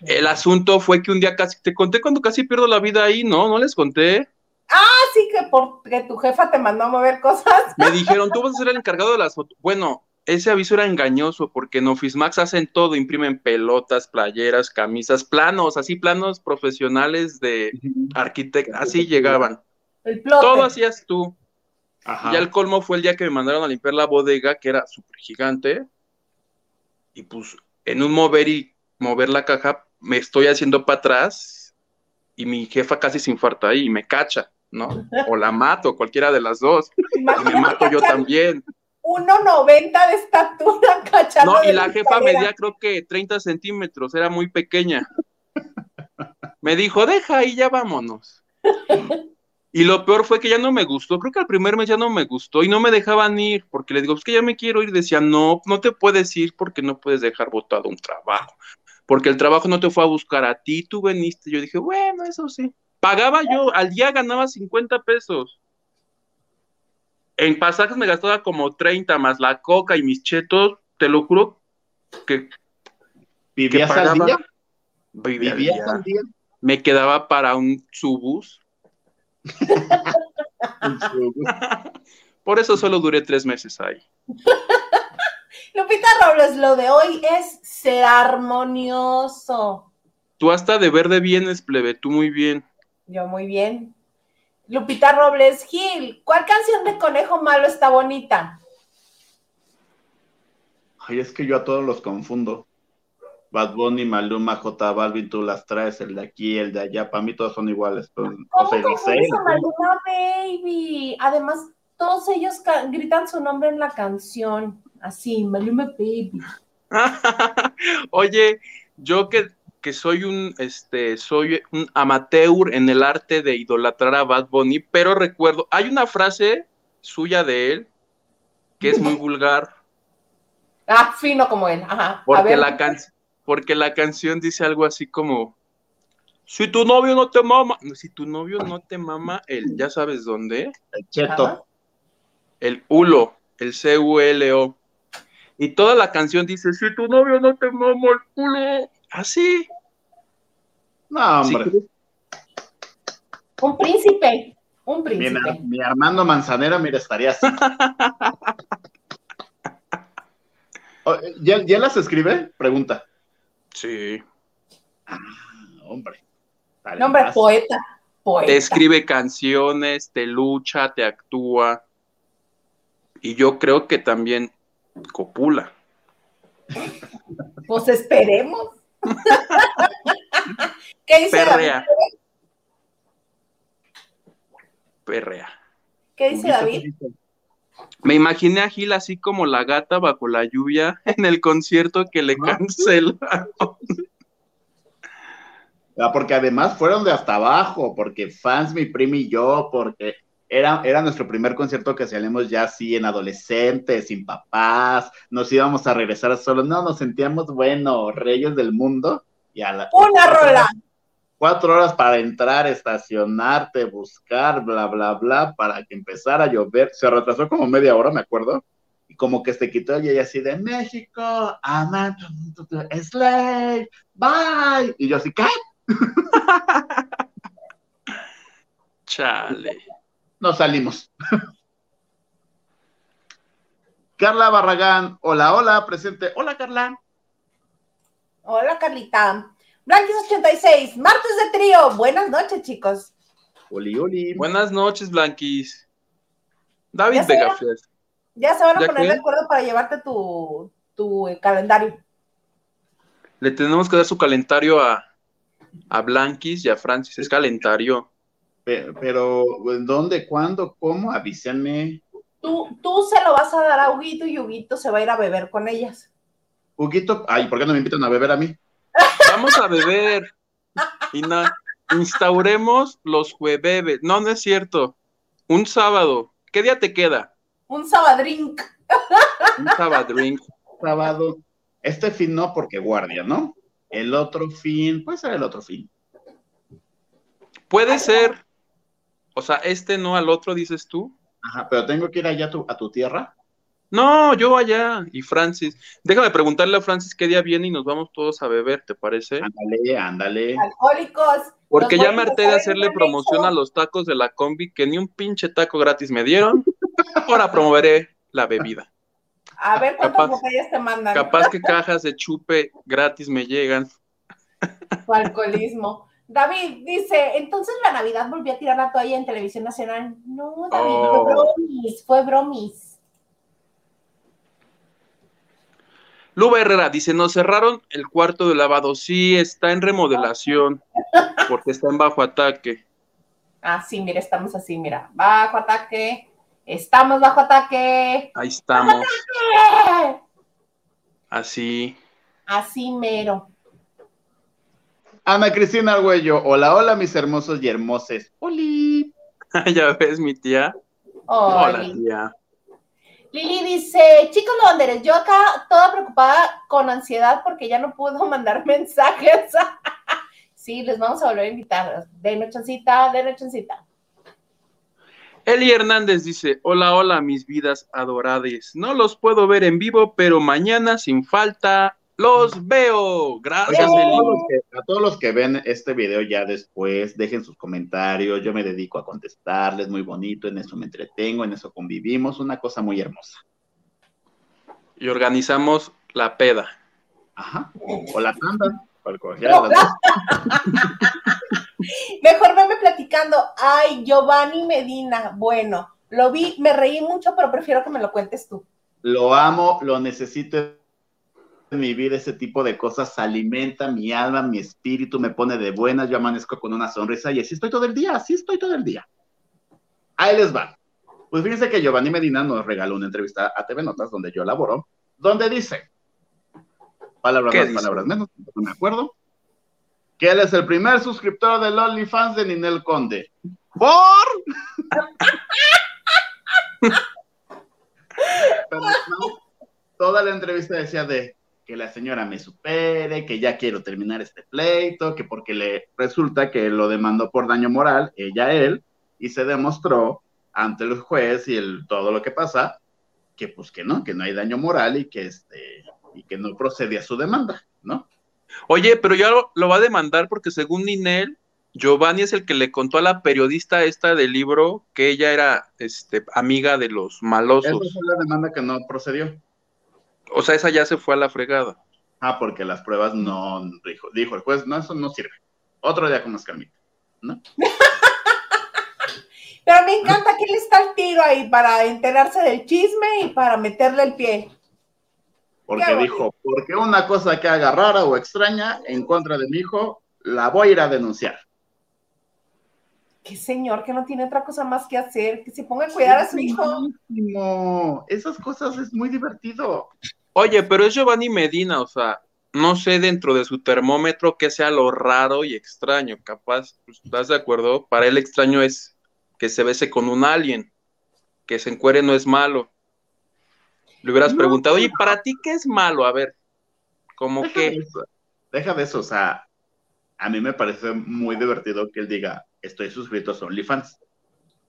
El asunto fue que un día casi, te conté cuando casi pierdo la vida ahí, ¿no? ¿No les conté? Ah, sí, que porque tu jefa te mandó a mover cosas. Me dijeron, tú vas a ser el encargado de las fotos. Bueno, ese aviso era engañoso porque en Office Max hacen todo, imprimen pelotas, playeras, camisas, planos, así planos profesionales de arquitecto, así llegaban. El todo hacías tú. Ya el colmo fue el día que me mandaron a limpiar la bodega, que era súper gigante. Y pues en un mover y mover la caja, me estoy haciendo para atrás y mi jefa casi se infarta ahí y me cacha. ¿No? O la mato, cualquiera de las dos. Y me mato yo también. 1,90 de estatura, cachando. No, y la jefa medía creo que 30 centímetros, era muy pequeña. Me dijo, deja ahí, ya vámonos. Y lo peor fue que ya no me gustó, creo que al primer mes ya no me gustó y no me dejaban ir, porque le digo, es que ya me quiero ir. Decía, no, no te puedes ir porque no puedes dejar botado un trabajo, porque el trabajo no te fue a buscar a ti, tú veniste. Yo dije, bueno, eso sí. Pagaba yo, al día ganaba 50 pesos. En pasajes me gastaba como 30 más la coca y mis chetos, te lo juro que. ¿Vivías al día? ¿Vivías al día? Me quedaba para un subus. Por eso solo duré tres meses ahí. Lupita Robles, lo de hoy es ser armonioso. Tú hasta de verde vienes, plebe, tú muy bien. Yo muy bien. Lupita Robles Gil, ¿cuál canción de Conejo Malo está bonita? Ay, es que yo a todos los confundo. Bad Bunny, Maluma, J Balvin, tú las traes, el de aquí, el de allá, para mí todos son iguales. ¿Cómo Maluma Baby? Además, todos ellos gritan su nombre en la canción, así, Maluma Baby. Oye, yo que que soy un, este, soy un amateur en el arte de idolatrar a Bad Bunny, pero recuerdo, hay una frase suya de él que es muy vulgar. Ah, fino como él, ajá. Porque, la, porque la canción dice algo así como, si tu novio no te mama, si tu novio no te mama, el, ya sabes dónde. El cheto. El hulo, el C-U-L-O. Y toda la canción dice, si tu novio no te mama el culo, así. No, hombre. Un príncipe, un príncipe. Mi, Armando Manzanera, mira, estaría así. Oh, ¿Ya, ¿Ya, las escribe? Pregunta. Sí. Ah, hombre. hombre, poeta, poeta. Te escribe canciones, te lucha, te actúa. Y yo creo que también copula. Pues esperemos. ¿Qué dice Perrea. Perrea. ¿Qué dice David? Me imaginé a Gil así como la gata bajo la lluvia en el concierto que le cancelaron. Ah, porque además fueron de hasta abajo, porque fans, mi primo y yo, porque era, era nuestro primer concierto que salíamos ya así en adolescentes, sin papás, nos íbamos a regresar solo, no, nos sentíamos, bueno, reyes del mundo. Y a la, Una rola. Cuatro horas para entrar, estacionarte, buscar, bla, bla, bla, para que empezara a llover. Se retrasó como media hora, me acuerdo. Y como que se quitó y así de México, amando, Slave, bye. Y yo así, ¿qué? Chale. Nos salimos. Carla Barragán, hola, hola, presente. Hola, Carla. Hola, Carlita. Blanquis 86, martes de trío. Buenas noches, chicos. Oli, oli. Buenas noches, Blanquis. David Vega Ya se van a poner de acuerdo para llevarte tu, tu calendario. Le tenemos que dar su calendario a, a Blanquis y a Francis. Es calendario. Pero, ¿dónde, cuándo, cómo? Avísenme. Tú, tú se lo vas a dar a Huguito y Huguito se va a ir a beber con ellas. Huguito, ay, ¿por qué no me invitan a beber a mí? Vamos a beber. Y instauremos los jueves. No, no es cierto. Un sábado. ¿Qué día te queda? Un sabadrink. Un sabadrink. Sábado. Este fin no, porque guardia, ¿no? El otro fin, puede ser el otro fin. Puede ser. O sea, este no al otro, dices tú. Ajá, pero tengo que ir allá a tu, a tu tierra. No, yo allá. Y Francis. Déjame preguntarle a Francis qué día viene y nos vamos todos a beber, ¿te parece? Ándale, ándale. Alcohólicos. Porque ya me harté de hacerle promoción a los tacos de la combi, que ni un pinche taco gratis me dieron. Ahora promoveré la bebida. A ver cuántas botellas te mandan. Capaz que cajas de chupe gratis me llegan. Tu alcoholismo. David dice, entonces la Navidad volvió a tirar la toalla en Televisión Nacional. No, David, fue oh. bromis, fue bromis. Luba Herrera dice, nos cerraron el cuarto de lavado. Sí, está en remodelación, porque está en bajo ataque. Ah, sí, mira, estamos así, mira, bajo ataque. Estamos bajo ataque. Ahí estamos. Así. Así mero. Ana Cristina Arguello, hola, hola, mis hermosos y hermoses. ¡Holi! ya ves, mi tía. Hola, tía. Lili dice, chicos Londres, yo acá toda preocupada con ansiedad porque ya no puedo mandar mensajes. sí, les vamos a volver a invitar. De nochoncita, de nochoncita. Eli Hernández dice, hola, hola, mis vidas adoradas. No los puedo ver en vivo, pero mañana sin falta los veo. Gracias, a todos, los que, ven este video ya después, dejen sus comentarios. Yo me dedico a contestarles, muy bonito. En eso me entretengo, en eso convivimos. Una cosa muy hermosa. Y organizamos la peda. Ajá. O la tanda. Mejor veme platicando. Ay, Giovanni Medina. Bueno, lo vi, me reí mucho, pero prefiero que me lo cuentes tú. Lo amo, lo necesito en mi vida ese tipo de cosas alimenta mi alma, mi espíritu, me pone de buenas, yo amanezco con una sonrisa y así estoy todo el día, así estoy todo el día. Ahí les va. Pues fíjense que Giovanni Medina nos regaló una entrevista a TV Notas donde yo laboro, donde dice, palabras más, palabras menos, no me acuerdo, que él es el primer suscriptor del OnlyFans de Ninel Conde. ¿Por? toda la entrevista decía de, que la señora me supere, que ya quiero terminar este pleito, que porque le resulta que lo demandó por daño moral, ella, él, y se demostró ante el juez y el, todo lo que pasa, que pues que no, que no hay daño moral y que este, y que no procedía su demanda, ¿no? Oye, pero ya lo, va a demandar porque según Ninel, Giovanni es el que le contó a la periodista esta del libro que ella era este, amiga de los malosos. Esa es la demanda que no procedió. O sea, esa ya se fue a la fregada. Ah, porque las pruebas no, dijo, dijo el juez, no, eso no sirve. Otro día con más calmita, ¿no? Pero me encanta que él está el tiro ahí para enterarse del chisme y para meterle el pie. Porque dijo, porque una cosa que haga rara o extraña en contra de mi hijo, la voy a ir a denunciar. Qué señor que no tiene otra cosa más que hacer, que se ponga a cuidar a su hijo. No, esas cosas es muy divertido. Oye, pero es Giovanni Medina, o sea, no sé dentro de su termómetro que sea lo raro y extraño, capaz, pues, ¿estás de acuerdo? Para él extraño es que se bese con un alien, que se encuere no es malo. Le hubieras preguntado, oye, ¿para ti qué es malo? A ver, como que... deja de eso, o sea, a mí me parece muy divertido que él diga, estoy suscrito a OnlyFans.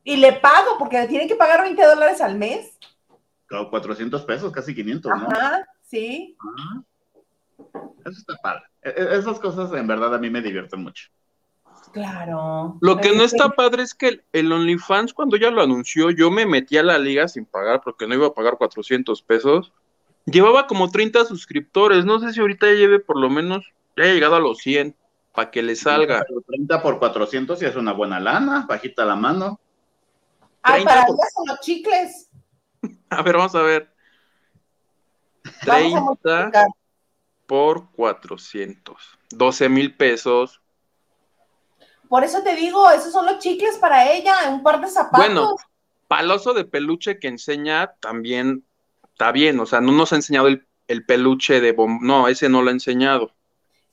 Y le pago, porque tiene que pagar 20 dólares al mes. Claro, 400 pesos, casi 500, ¿no? Ajá, sí. Eso está padre. E, e, esas cosas en verdad a mí me divierten mucho. Claro. Lo que no está padre es que el, OnlyFans, cuando ya lo anunció, yo me metí a la liga sin pagar porque no iba a pagar 400 pesos. Llevaba como 30 suscriptores. No sé si ahorita ya lleve por lo menos, ya haya llegado a los 100 para que le salga. 30 por 400 y es una buena lana, bajita la mano. Ay, para por... los chicles. A ver, vamos a ver. 30 por 400. 12 mil pesos. Por eso te digo, esos son los chicles para ella, un par de zapatos. Bueno, paloso de peluche que enseña también está bien, o sea, no nos ha enseñado el, peluche de bom no, ese no lo ha enseñado.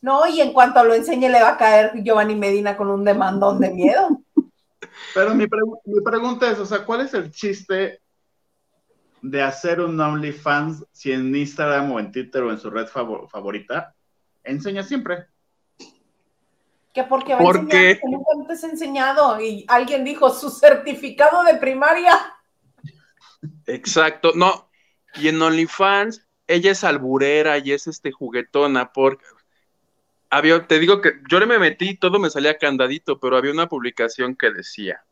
No, y en cuanto lo enseñe le va a caer Giovanni Medina con un demandón de miedo. Pero mi, mi pregunta es, o sea, ¿cuál es el chiste de hacer un OnlyFans si en Instagram o en Twitter o en su red favorita enseña siempre. Que porque va a enseñar que nunca te has enseñado y alguien dijo su certificado de primaria. Exacto, no. Y en OnlyFans ella es alburera y es este juguetona porque había, te digo que yo le me metí y todo me salía candadito, pero había una publicación que decía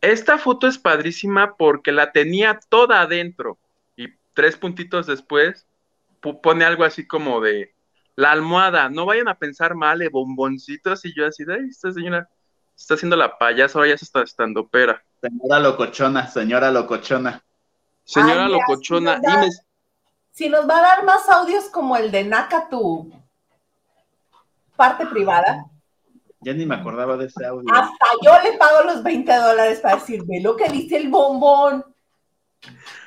esta foto es padrísima porque la tenía toda adentro. Y tres puntitos después pone algo así como de la almohada. No vayan a pensar mal de bomboncitos. Y yo así de, esta señora está haciendo la payasa, ahora ya se está estando pera. Señora locochona, señora locochona. Señora locochona, si dime. Si nos va a dar más audios como el de Naka, tu parte privada. Ya ni me acordaba de ese audio. Hasta yo le pago los 20 dólares para decirme lo que dice el bombón.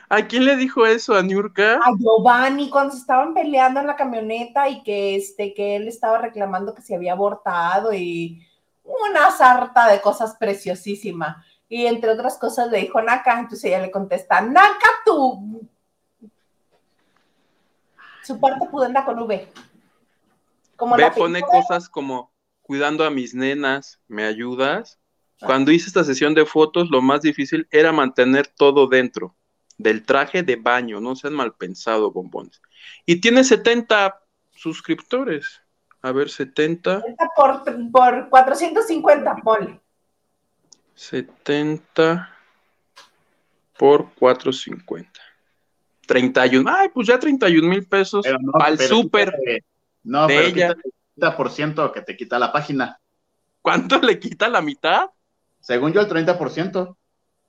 ¿A quién le dijo eso? ¿A Niurka? A Giovanni, cuando se estaban peleando en la camioneta y que, este, que él estaba reclamando que se había abortado y una sarta de cosas preciosísima. Y entre otras cosas le dijo Naka, entonces ella le contesta, Naka tú. Su parte pudenda con V. Como Ve, pone cosas como cuidando a mis nenas, ¿me ayudas? Cuando hice esta sesión de fotos, lo más difícil era mantener todo dentro del traje de baño, no sean mal pensado, bombones. Y tiene 70 suscriptores. A ver, 70. Por, por 450, ponle. 70 por 450. 31. Ay, pues ya 31 mil pesos al súper. No, de ella ciento que te quita la página. ¿Cuánto le quita la mitad? Según yo, el 30%.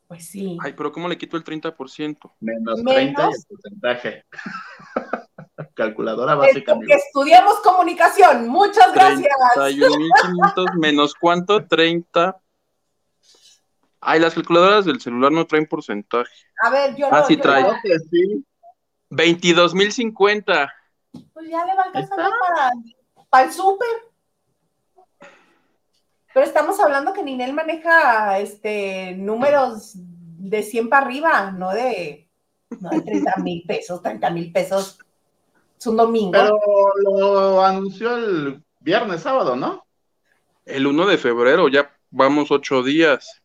Pues sí. Ay, pero ¿cómo le quito el 30%? Menos, 30 y el porcentaje. Calculadora básica. Estudiamos comunicación. Muchas gracias. 31.500 menos cuánto? 30. Ay, las calculadoras del celular no traen porcentaje. A ver, yo ah, no. sí trae. 22.050. Pues ya le va a alcanzar para al súper. Pero estamos hablando que Ninel maneja este números de 100 para arriba, no de, no 30 mil pesos, 30 mil pesos. Es un domingo. Pero lo anunció el viernes, sábado, ¿no? El 1 de febrero, ya vamos ocho días.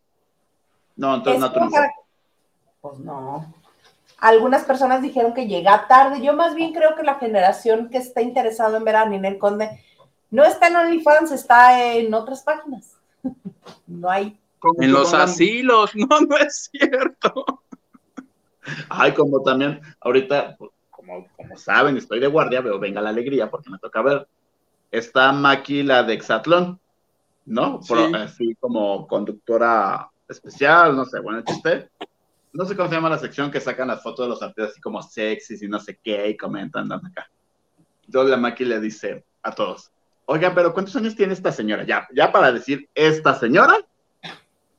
No, entonces no Pues no. Algunas personas dijeron que llega tarde. Yo más bien creo que la generación que está interesada en ver a Ninel Conde no está en OnlyFans, está en otras páginas. no hay. En los asilos, no, no es cierto. Ay, como también, ahorita, como, como saben, estoy de guardia, veo Venga la Alegría, porque me toca ver. Está Maki, la de Exatlón, ¿no? así como conductora especial, no sé, bueno, chiste no sé cómo se llama la sección que sacan las fotos de los artistas así como sexys y no sé qué y comentan acá. Entonces la Maki le dice a todos, oiga, pero ¿cuántos años tiene esta señora? Ya, ya para decir esta señora,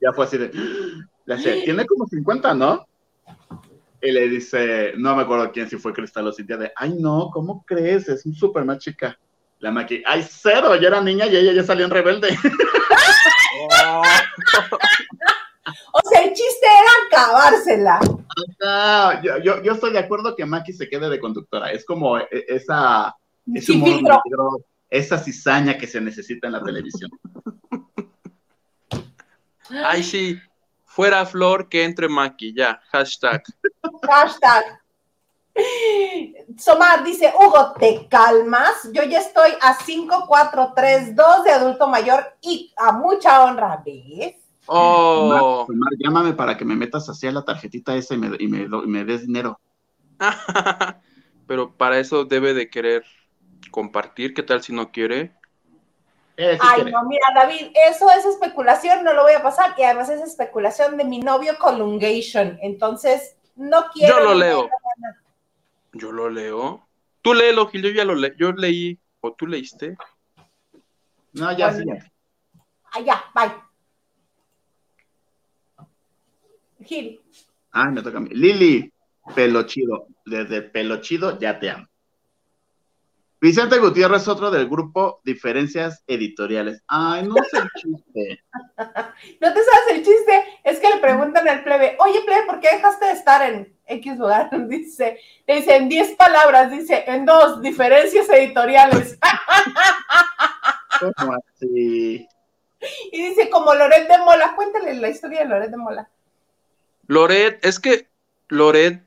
ya fue así de, le dice, tiene como 50, ¿no? Y le dice, no me acuerdo quién, si fue Cristal o Cintia, de, ay no, ¿cómo crees? Es un súper más chica. La Maki, ay, cero, yo era niña y ella ya salió en rebelde. el chiste era acabársela. yo, yo, estoy de acuerdo que Maki se quede de conductora. Es como e, esa, esa cizaña que se necesita en la televisión. Ay, sí. Fuera Flor, que entre Maki, ya. Hashtag. Hashtag. Somar dice, Hugo, ¿te calmas? Yo ya estoy a 5, 4, 3, 2 de adulto mayor y a mucha honra, ¿ves? Oh. llámame para que me metas hacia la tarjetita esa y me, y me, des dinero. Pero para eso debe de querer compartir. ¿Qué tal si no quiere? Eh, Ay, no, mira, David, eso es especulación, no lo voy a pasar. Y además es especulación de mi novio Colungation. Entonces, no quiero. Yo lo leo. Yo lo leo. Tú léelo, Gil, yo ya lo leí. Yo leí. ¿O tú leíste? No, ya sí. Ah, ya, bye. Gil. Ah, me toca a mí. Lili, pelo chido. Desde pelo chido ya te amo. Vicente Gutiérrez, otro del grupo Diferencias Editoriales. Ay, no sé el chiste. no te sabes el chiste. Es que le preguntan al plebe, oye, plebe, ¿por qué dejaste de estar en X lugar? Dice, dice en 10 palabras, dice, en dos, diferencias editoriales. ¿Cómo así? Y dice, como Loret de Mola. Cuéntale la historia de Loret de Mola. Loret, es que Loret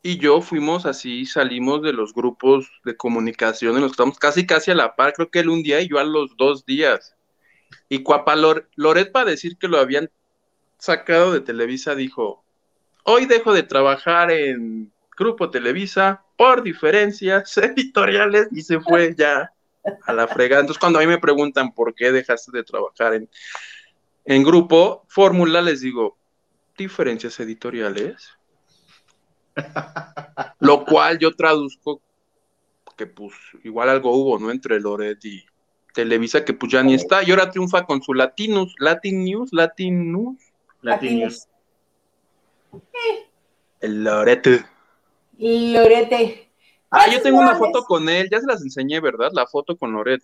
y yo fuimos así, salimos de los grupos de comunicación en los que estamos casi casi a la par, creo que él un día y yo a los dos días. Y Cuapa Loret para decir que lo habían sacado de Televisa dijo, hoy dejo de trabajar en Grupo Televisa por diferencias editoriales y se fue ya a la fregada. Entonces cuando a mí me preguntan por qué dejaste de trabajar en, en Grupo Fórmula, les digo, diferencias editoriales lo cual yo traduzco que pues igual algo hubo, ¿no? Entre Loret y Televisa, que pues ya ni está, y ahora triunfa con su Latinus, Latin News, Latin News. Latin News. El Lorete. Lorete. Ah, yo tengo una foto con él, ya se las enseñé, ¿verdad? La foto con Loret.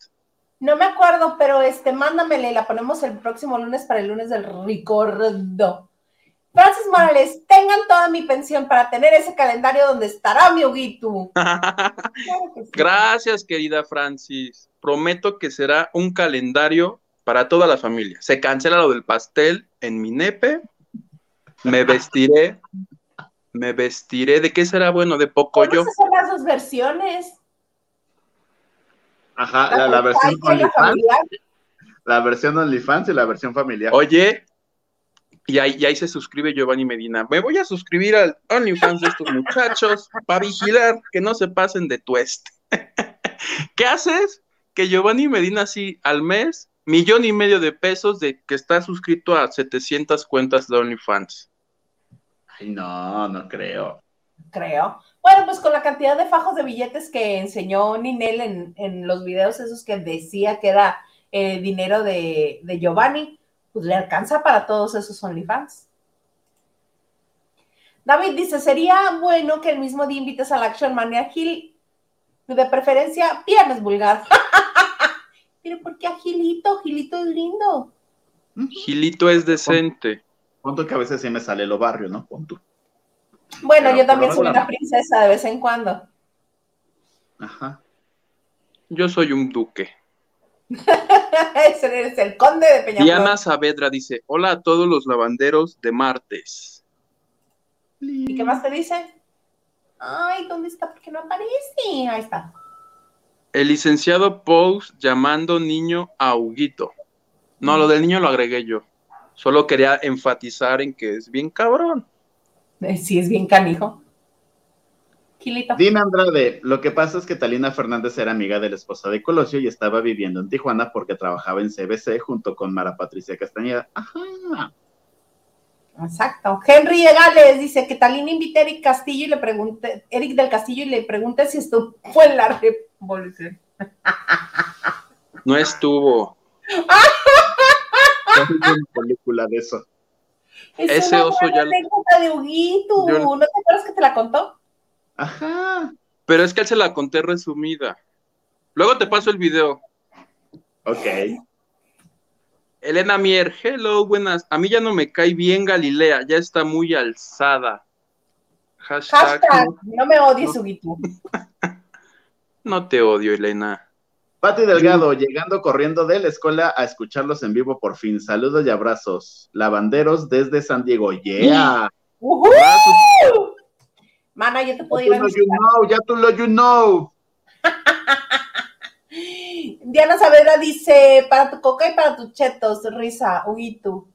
No me acuerdo, pero este, mándamele, la ponemos el próximo lunes para el lunes del Ricordo. Francis Morales, tengan toda mi pensión para tener ese calendario donde estará mi Huguito. Gracias, querida Francis. Prometo que será un calendario para toda la familia. Se cancela lo del pastel en mi nepe. Me vestiré. Me vestiré. ¿De qué será bueno? De poco yo. son las dos versiones. Ajá, la, versión OnlyFans. La versión OnlyFans y la versión familiar. Oye, y ahí, se suscribe Giovanni Medina. Me voy a suscribir al OnlyFans de estos muchachos para vigilar que no se pasen de twist. ¿Qué haces? Que Giovanni Medina así al mes, millón y medio de pesos de que está suscrito a 700 cuentas de OnlyFans. Ay, no, no creo. Creo. Bueno, pues con la cantidad de fajos de billetes que enseñó Ninel en, los videos esos que decía que era eh, dinero de, de Giovanni, pues le alcanza para todos esos OnlyFans. David dice, sería bueno que el mismo día invites a la Action Mania Gil, de preferencia, viernes vulgar. Pero ¿por qué a Gilito? Gilito es lindo. Gilito es decente. Punto que a veces sí me sale lo barrio, ¿no? Punto. Bueno, yo también soy una princesa de vez en cuando. Ajá. Yo soy un duque. Ese es el conde de Peñaflor. Diana Saavedra dice: Hola a todos los lavanderos de martes. ¿Y qué más te dice? Ay, ¿dónde está? ¿Por qué no aparece? Ahí está. El licenciado Pous llamando niño a Huguito. No, lo del niño lo agregué yo. Solo quería enfatizar en que es bien cabrón. Sí, es bien canijo. Dime Andrade, lo que pasa es que Talina Fernández era amiga de la esposa de Colosio y estaba viviendo en Tijuana porque trabajaba en CBC junto con Mara Patricia Castañeda. Ajá. Exacto. Henry Egales dice que Talina invite a Eric Castillo y le pregunte, Eric del Castillo y le pregunte si estuvo en la revolución. No estuvo. es una película de eso. Ese oso ya. de Huguito. ¿No te acuerdas que te la contó? Ajá. Pero es que él se la conté resumida. Luego te paso el video. Ok. Elena Mier, hello, buenas. A mí ya no me cae bien Galilea, ya está muy alzada. Hashtag, no, me odies, Huguito. no te odio, Elena. Pati Delgado, llegando corriendo de la escuela a escucharlos en vivo por fin. Saludos y abrazos. Lavanderos desde San Diego. Yeah. Mana, yo te puedo ir a Ya tú lo you know. Diana Saavedra dice, para tu coca y para tus chetos, risa, Huguito.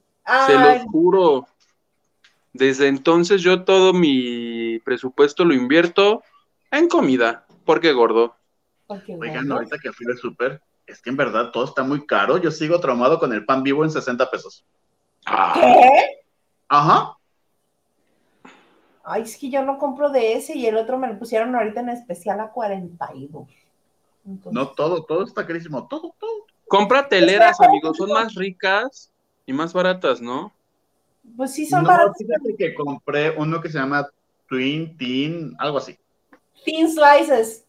Se lo juro. Desde entonces yo todo mi presupuesto lo invierto en comida. ¿Por qué gordo? Oigan, ahorita que fui al súper, es que en verdad todo está muy caro. Yo sigo traumado con el pan vivo en 60 pesos. ¿Qué? Ajá. Ay, es que yo no compro de ese y el otro me lo pusieron ahorita en especial a 42. No, todo, todo está carísimo, todo, todo. Compra teleras, amigos, son más ricas y más baratas, ¿no? Pues sí, son baratas. Fíjate que compré uno que se llama Twin Teen, algo así. Thin Slices.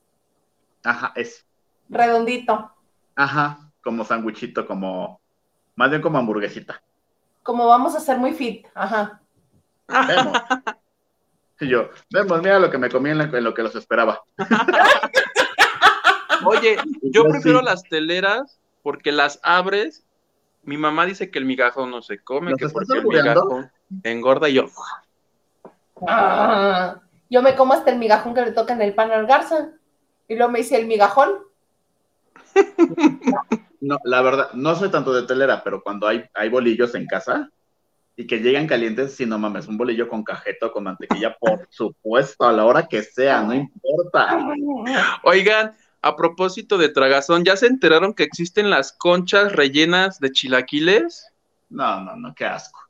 Ajá, es. Redondito. Ajá, como sándwichito, como, más bien como hamburguesita. Como vamos a ser muy fit, ajá. Vemos. Y yo, vemos, mira lo que me comí en lo, que los esperaba. Oye, yo prefiero las teleras porque las abres. Mi mamá dice que el migajón no se come, que porque el migajón engorda y yo. Ah, yo me como hasta el migajón que le toca en el pan al garza. Y luego me dice el migajón. No, la verdad, no soy tanto de telera, pero cuando hay, hay bolillos en casa y que llegan calientes, si no mames, un bolillo con cajeto, con mantequilla, por supuesto, a la hora que sea, no importa. Oigan, a propósito de tragazón, ¿ya se enteraron que existen las conchas rellenas de chilaquiles? No, no, no, qué asco.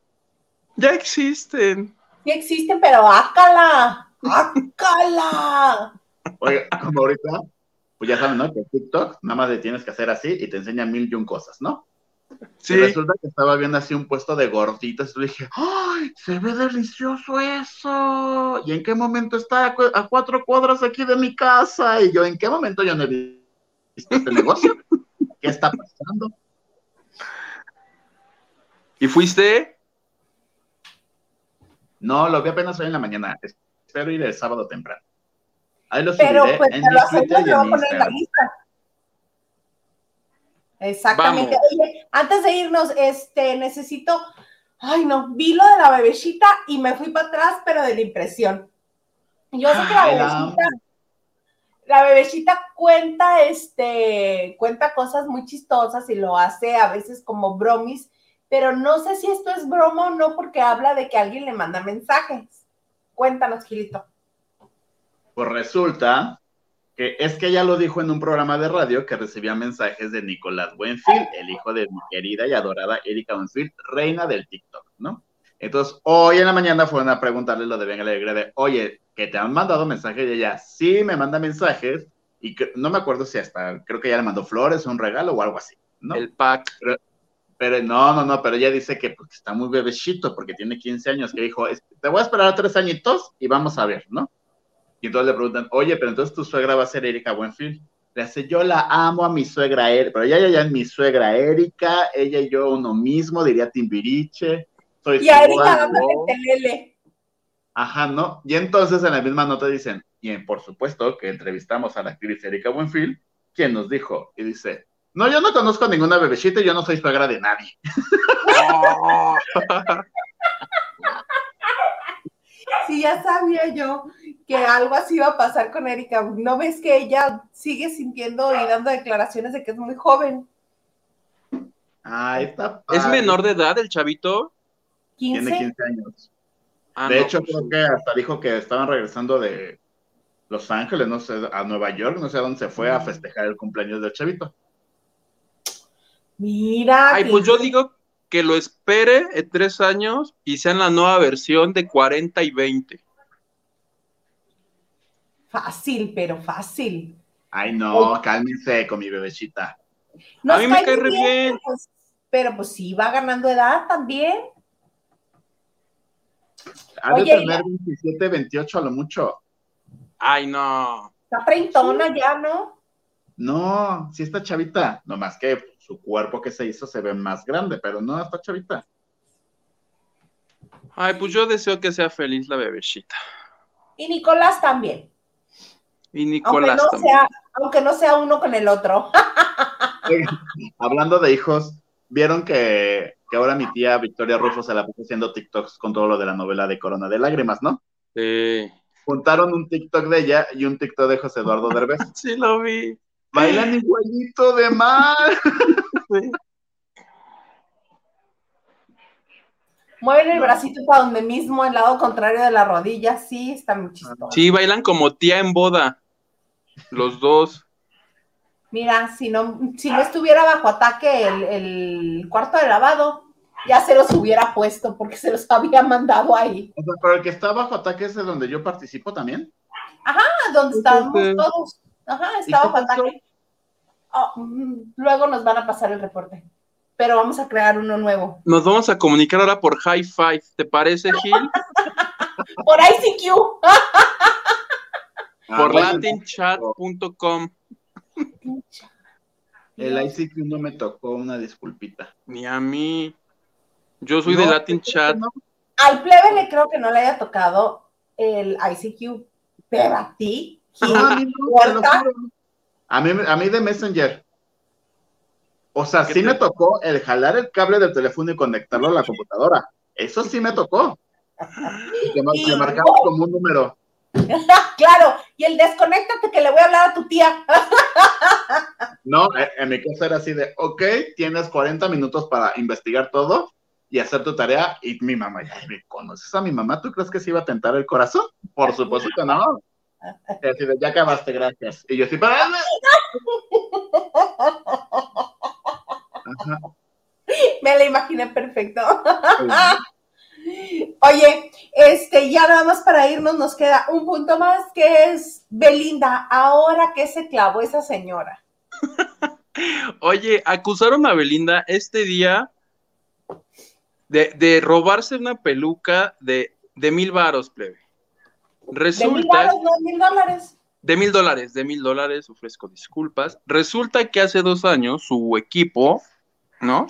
Ya existen. Sí existen, pero ácala, ácala. Oye, como ahorita, pues ya saben, ¿no? Que TikTok nada más le tienes que hacer así y te enseña mil y un cosas, ¿no? Sí. Y resulta que estaba viendo así un puesto de gorditas y dije, ¡ay! Se ve delicioso eso. ¿Y en qué momento está a cuatro cuadras aquí de mi casa? Y yo, ¿en qué momento yo no he visto este negocio? ¿Qué está pasando? ¿Y fuiste? No, lo vi apenas hoy en la mañana. Espero ir el sábado temprano. Ahí lo Pero pues en lo Twitter y en poner la lista. Exactamente. Oye, antes de irnos, este, necesito, ay no, vi lo de la bebecita y me fui para atrás, pero de la impresión. Yo sé que la bebecita, la bebecita cuenta, este, cuenta cosas muy chistosas y lo hace a veces como bromis, pero no sé si esto es broma o no porque habla de que alguien le manda mensajes. Cuéntanos, Gilito. Pues resulta que es que ella lo dijo en un programa de radio que recibía mensajes de Nicolás Buenfield, el hijo de mi querida y adorada Erika Buenfield, reina del TikTok, ¿no? Entonces, hoy en la mañana fueron a preguntarle lo de Venga Alegre de, oye, que te han mandado mensajes y ella, sí, me manda mensajes y que, no me acuerdo si hasta, creo que ya le mandó flores, un regalo o algo así, ¿no? El pack. Pero, no, no, no, pero ella dice que pues, está muy bebecito porque tiene 15 años, que dijo, te voy a esperar tres añitos y vamos a ver, ¿no? Y entonces le preguntan, oye, pero entonces tu suegra va a ser Erika Buenfield. Le hace, yo la amo a mi suegra Erika, pero ella ya, ya es mi suegra Erika, ella y yo uno mismo, diría Timbiriche. Soy y a Erika telele. Ajá, ¿no? Y entonces en la misma nota dicen, y por supuesto que entrevistamos a la actriz Erika Buenfield, quien nos dijo, y dice, no, yo no conozco ninguna bebecita y yo no soy suegra de nadie. sí, ya sabía yo que algo así iba a pasar con Erika. ¿No ves que ella sigue sintiendo y dando declaraciones de que es muy joven? Ah, está ¿Es menor de edad el chavito? Tiene 15 años. Ah, de hecho, pues creo que hasta dijo que estaban regresando de Los Ángeles, no sé, a Nueva York, no sé a dónde se fue a mm. festejar el cumpleaños del chavito. Mira. Ay, pues yo digo que lo espere en tres años y sea en la nueva versión de 40 y 20. Fácil, pero fácil. Ay, no, cálmense con mi bebecita. a mí me cae re bien. Pues, pero pues sí, va ganando edad también. Ha de tener 27, 28 a lo mucho. Ay, no. Está treintona ya, ¿no? No, sí está chavita, nomás que su cuerpo que se hizo se ve más grande, pero no está chavita. Ay, pues yo deseo que sea feliz la bebecita. Y Nicolás también. Y Nicolás aunque no Sea, aunque no sea uno con el otro. Hablando de hijos, vieron que, ahora mi tía Victoria Rufo se la puso haciendo TikToks con todo lo de la novela de Corona de Lágrimas, ¿no? Sí. Juntaron un TikTok de ella y un TikTok de José Eduardo Derbez. sí, lo vi. Bailan igualito de mal. Sí. Mueven el bracito para donde mismo, el lado contrario de la rodilla, sí, está muy chistoso. Sí, bailan como tía en boda, los dos. Mira, si no, si no estuviera bajo ataque el, cuarto de lavado, ya se los hubiera puesto porque se los había mandado ahí. O sea, pero el que está bajo ataque es de donde yo participo también. Ajá, donde estábamos todos. Ajá, está bajo ataque. Oh, luego nos van a pasar el reporte pero vamos a crear uno nuevo. Nos vamos a comunicar ahora por High Five, ¿te parece, Gil? por ICQ. por ah, latinchat.com. El ICQ no me tocó, una disculpita. Ni a mí. Yo soy de Latin Chat. Al plebe le creo que no le haya tocado el ICQ, pero a ti, a, mí a, mí, a mí de Messenger. O sea, sí me tocó el jalar el cable del teléfono y conectarlo a la computadora. Eso sí me tocó. Que, me marcaba como un número. claro, y el desconéctate que le voy a hablar a tu tía. no, eh, en mi caso era así de, ok, tienes 40 minutos para investigar todo y hacer tu tarea. Y mi mamá, ya me conoces a mi mamá, ¿tú crees que se iba a tentar el corazón? Por supuesto que no. De, ya acabaste, gracias. Y yo sí, para... Me la imaginé perfecto. Oye, este, ya nada más para irnos nos queda un punto más que es Belinda. Ahora que se clavó esa señora. Oye, acusaron a Belinda este día de, robarse una peluca de, de mil varos, plebe. Resulta. De mil no, dólares. De mil dólares, de mil dólares, ofrezco disculpas. Resulta que hace dos años su equipo ¿no?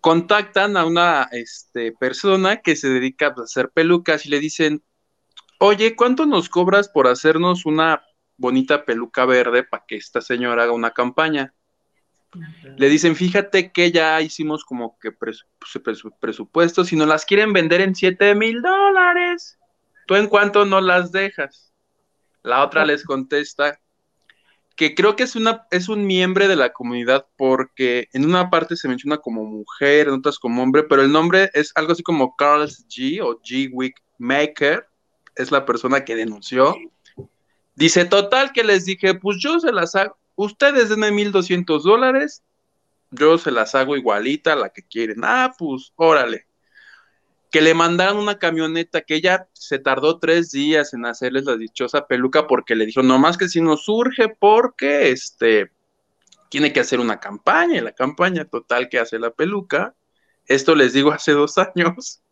Contactan a una este, persona que se dedica a hacer pelucas y le dicen, oye, ¿cuánto nos cobras por hacernos una bonita peluca verde para que esta señora haga una campaña? Le dicen, fíjate que ya hicimos como que presupuestos y nos las quieren vender en 7 mil dólares. ¿Tú en cuánto no las dejas? La otra les contesta, que creo que es, una, es un miembro de la comunidad porque en una parte se menciona como mujer, en otras como hombre, pero el nombre es algo así como Carl's G o G Wick Maker, es la persona que denunció. Dice, total, que les dije, pues yo se las hago, ustedes denme 1.200 dólares, yo se las hago igualita, la que quieren. Ah, pues, órale que le mandaron una camioneta que ella se tardó tres días en hacerles la dichosa peluca porque le dijo, nomás que si nos surge porque este tiene que hacer una campaña, y la campaña total que hace la peluca, esto les digo hace dos años,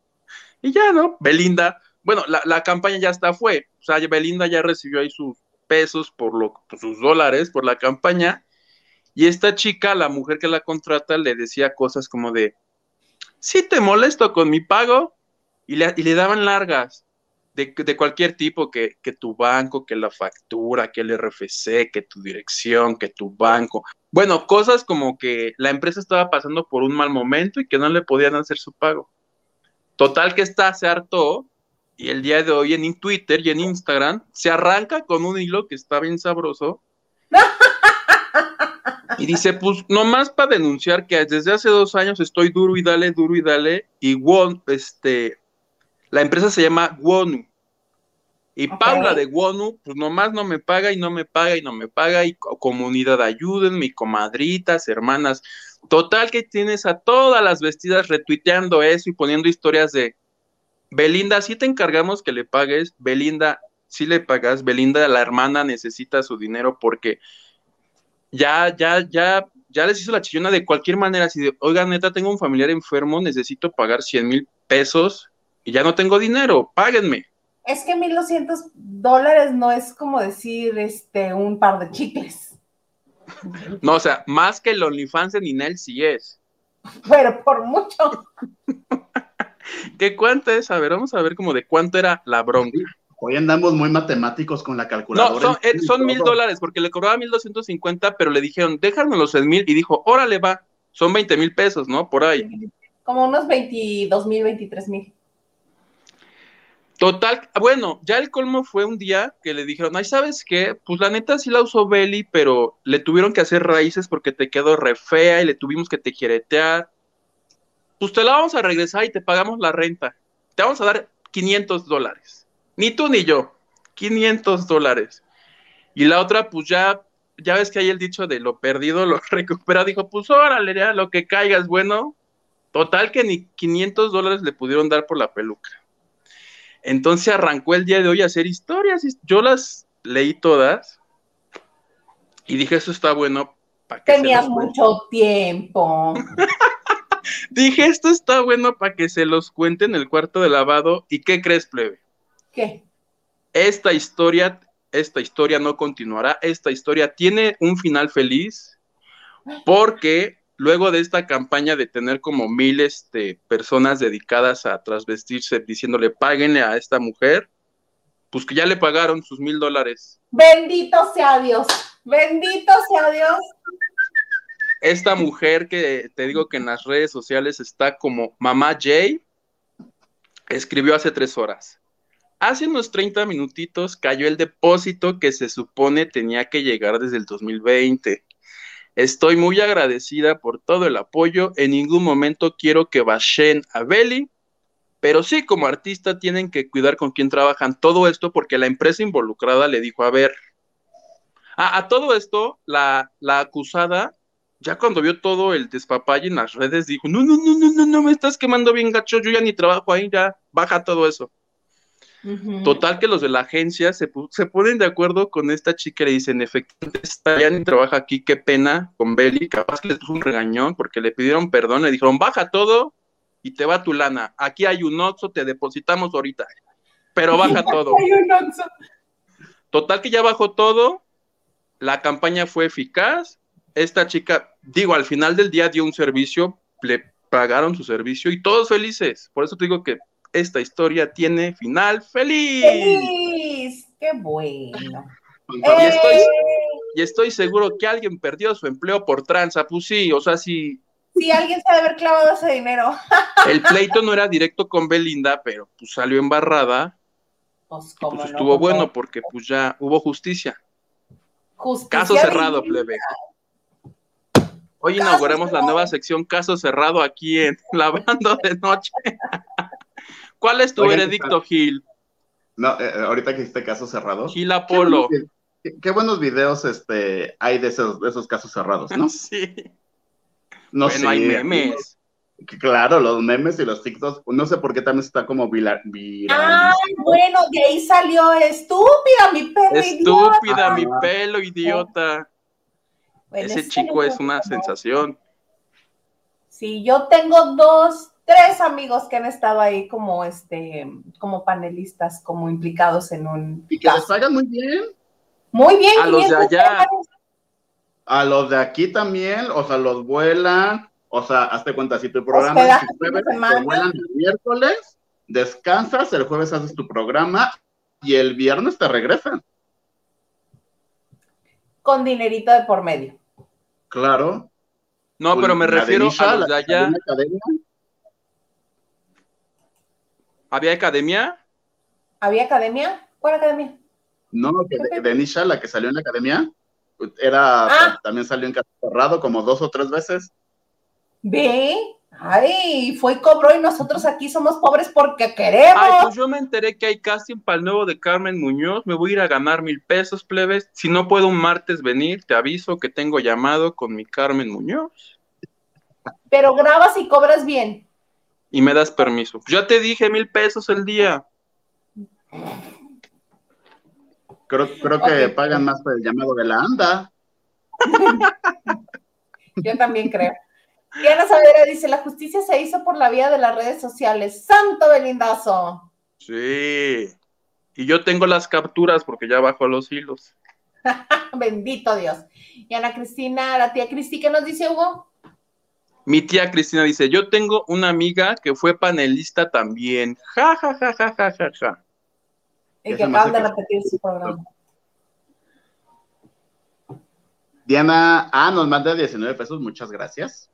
y ya, ¿no? Belinda, bueno, la, campaña ya está fue, o sea, Belinda ya recibió ahí sus pesos por, lo, sus dólares por la campaña, y esta chica, la mujer que la contrata, le decía cosas como de, sí te molesto con mi pago, y le, daban largas de, de cualquier tipo, que, que, tu banco, que la factura, que el RFC, que tu dirección, que tu banco. Bueno, cosas como que la empresa estaba pasando por un mal momento y que no le podían hacer su pago. Total que está, se hartó y el día de hoy en Twitter y en Instagram se arranca con un hilo que está bien sabroso Y dice, pues nomás para denunciar que desde hace dos años estoy duro y dale, duro y dale, y Won, este, la empresa se llama Wonu. Y Paula de Wonu, pues nomás no me paga y no me paga y no me paga, y comunidad ayúdenme, comadritas, hermanas. Total que tienes a todas las vestidas retuiteando eso y poniendo historias de Belinda, si te encargamos que le pagues, Belinda, si le pagas, Belinda, la hermana necesita su dinero porque ya, ya, ya, ya les hizo la chillona de cualquier manera, así de, oiga, neta, tengo un familiar enfermo, necesito pagar 100 mil pesos y ya no tengo dinero, páguenme. Es que 1.200 dólares no es como decir este, un par de chicles. No, o sea, más que el OnlyFans de Ninel sí es. Pero por mucho. ¿Qué cuánto es? A ver, vamos a ver como de cuánto era la bronca. Hoy andamos muy matemáticos con la calculadora. No, son, eh, mil dólares, porque le cobraba mil doscientos cincuenta, pero le dijeron, déjamelos en mil, y dijo, órale, va, son veinte mil pesos, ¿no? Por ahí. Como unos veintidós mil, veintitrés mil. Total, bueno, ya el colmo fue un día que le dijeron, ay, ¿sabes qué? Pues la neta sí la usó Belly, pero le tuvieron que hacer raíces porque te quedó re fea y le tuvimos que tejeretear. Pues te la vamos a regresar y te pagamos la renta. Te vamos a dar 500 dólares. Ni tú ni yo. 500 dólares. Y la otra, pues ya, ya ves que hay el dicho de lo perdido, lo recupera. Dijo, pues órale, ya lo que caigas, bueno. Total que ni 500 dólares le pudieron dar por la peluca. Entonces arrancó el día de hoy a hacer historias. Yo las leí todas y dije, eso está bueno. para que Tenías mucho tiempo. dije, esto está bueno para que se los cuente en el cuarto de lavado. ¿Y qué crees, plebe? ¿Qué? Esta historia, esta historia no continuará. Esta historia tiene un final feliz porque luego de esta campaña de tener como miles de personas dedicadas a trasvestirse, diciéndole páguenle a esta mujer, pues que ya le pagaron sus mil dólares. Bendito sea Dios, bendito sea Dios. Esta mujer que te digo que en las redes sociales está como Mamá Jay, escribió hace tres horas. Hace unos 30 minutitos cayó el depósito que se supone tenía que llegar desde el 2020. Estoy muy agradecida por todo el apoyo. En ningún momento quiero que bashen a Belly, pero sí como artista tienen que cuidar con quién trabajan todo esto porque la empresa involucrada le dijo, a ver, a, todo esto, la, la, acusada, ya cuando vio todo el despapalle en las redes, dijo, no, no, no, no, no, no, me estás quemando bien gacho, yo ya ni trabajo ahí, ya, baja todo eso. Total que los de la agencia se, se, ponen de acuerdo con esta chica y le dicen, efectivamente, está ni trabaja aquí, qué pena con Belly, capaz que les puso un regañón porque le pidieron perdón, le dijeron, baja todo y te va tu lana, aquí hay un oxo, te depositamos ahorita, pero baja todo. Total que ya bajó todo, la campaña fue eficaz, esta chica, digo, al final del día dio un servicio, le pagaron su servicio y todos felices, por eso te digo que esta historia tiene final feliz. ¡Feliz! ¡Qué bueno! Y estoy, seguro que alguien perdió su empleo por tranza, pues sí, o sea, sí. Sí, alguien se debe haber clavado ese dinero. El pleito no era directo con Belinda, pero pues salió embarrada. Pues, pues estuvo bueno porque pues ya hubo justicia. justicia Caso cerrado, plebe. Hoy inauguramos la nueva sección Caso cerrado aquí en Lavando de Noche. ¿Cuál es tu veredicto, Gil? No, eh, eh, ahorita que hiciste caso cerrado. Gil Apolo. Qué, buenos videos este, hay de esos, esos casos cerrados, ¿no? sí. No bueno, hay memes. Claro, los memes y los TikToks, no sé por qué también está como viral. Ah, bueno, de ahí salió estúpida mi pelo Estúpida mi pelo idiota. Ese chico es una sensación. Sí, yo tengo dos tres amigos que han estado ahí como este, como panelistas, como implicados en un. Y que les pagan muy bien. Muy bien. A los de allá. A los de aquí también, o sea, los vuelan, o sea, hazte cuenta, si tu programa es el jueves, te vuelan el miércoles, descansas, el jueves haces tu programa y el viernes te regresan. Con dinerito de por medio. Claro. No, pero me refiero a los de allá. ¿Había academia? ¿Había academia? ¿Cuál academia? No, que de, la que salió en la academia, era, ah. también salió en caso cerrado como dos o tres veces. Ve, ay, fue y cobró y nosotros aquí somos pobres porque queremos. Ay, pues yo me enteré que hay casting para el nuevo de Carmen Muñoz, me voy a ir a ganar mil pesos, plebes. Si no puedo un martes venir, te aviso que tengo llamado con mi Carmen Muñoz. Pero grabas y cobras bien y me das permiso. Ya te dije mil pesos el día. Creo, creo que pagan más por el llamado de la ANDA. Yo también creo. Diana Savera dice, la justicia se hizo por la vía de las redes sociales. Santo Belindazo. Sí. Y yo tengo las capturas porque ya bajo los hilos. Bendito Dios. Y Ana Cristina, la tía Cristi, ¿qué nos dice Hugo? Mi tía Cristina dice, yo tengo una amiga que fue panelista también. Ja, ja, ja, ja, ja, ja, ja. Y que acaban de repetir su programa. Diana, ah, nos manda 19 pesos, muchas gracias.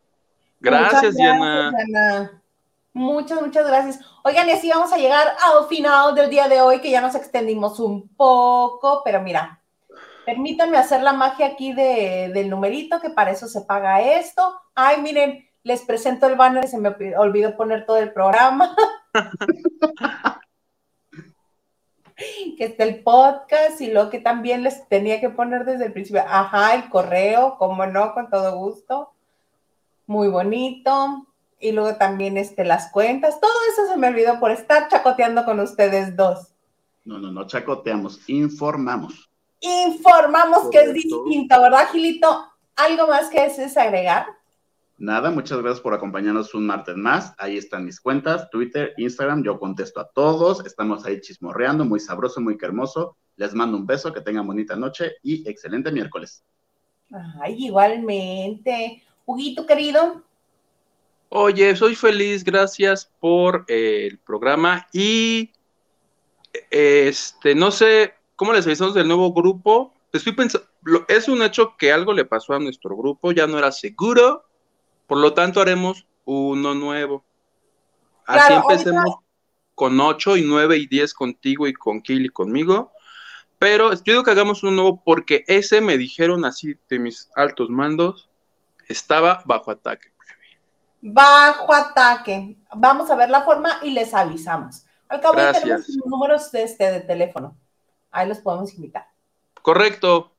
Gracias, Diana. Diana. Muchas, muchas gracias. Oigan, y así vamos a llegar al final del día de hoy, que ya nos extendimos un poco, pero mira, permítanme hacer la magia aquí de, del numerito, que para eso se paga esto. Ay, miren, les presento el banner, se me olvidó poner todo el programa. que está el podcast y lo que también les tenía que poner desde el principio. Ajá, el correo, como no, con todo gusto. Muy bonito. Y luego también este, las cuentas. Todo eso se me olvidó por estar chacoteando con ustedes dos. No, no, no chacoteamos, informamos. Informamos que es distinto, ¿verdad, Gilito? ¿Algo más que es agregar? Nada, muchas gracias por acompañarnos un martes más. Ahí están mis cuentas, Twitter, Instagram. Yo contesto a todos. Estamos ahí chismorreando, muy sabroso, muy hermoso. Les mando un beso, que tengan bonita noche y excelente miércoles. Ay, igualmente. Huguito, querido. Oye, soy feliz, gracias por eh, el programa y este, no sé cómo les avisamos del nuevo grupo. Estoy pensando, es un hecho que algo le pasó a nuestro grupo, ya no era seguro por lo tanto, haremos uno nuevo. Así empecemos con 8 y 9 y 10 contigo y con Kill y conmigo. Pero yo digo que hagamos uno nuevo porque ese me dijeron así de mis altos mandos, estaba bajo ataque. Bajo ataque. Vamos a ver la forma y les avisamos. Al cabo ya tenemos números de, este, de teléfono. Ahí los podemos invitar. Correcto.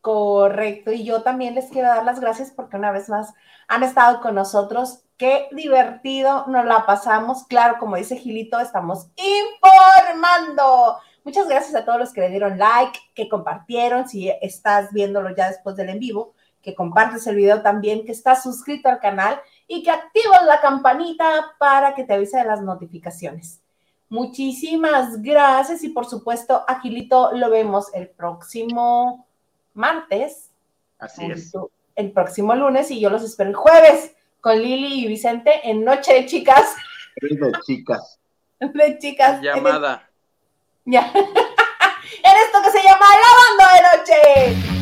Correcto, y yo también les quiero dar las gracias porque una vez más han estado con nosotros. Qué divertido nos la pasamos. Claro, como dice Gilito, estamos informando. Muchas gracias a todos los que le dieron like, que compartieron, si estás viéndolo ya después del en vivo, que compartes el video también, que estás suscrito al canal y que activas la campanita para que te avise de las notificaciones. Muchísimas gracias y por supuesto, a Gilito lo vemos el próximo martes. Así es. El próximo lunes y yo los espero el jueves con Lili y Vicente en Noche de Chicas. De chicas. De chicas. Llamada. Ya. en esto que se llama Lavando de Noche.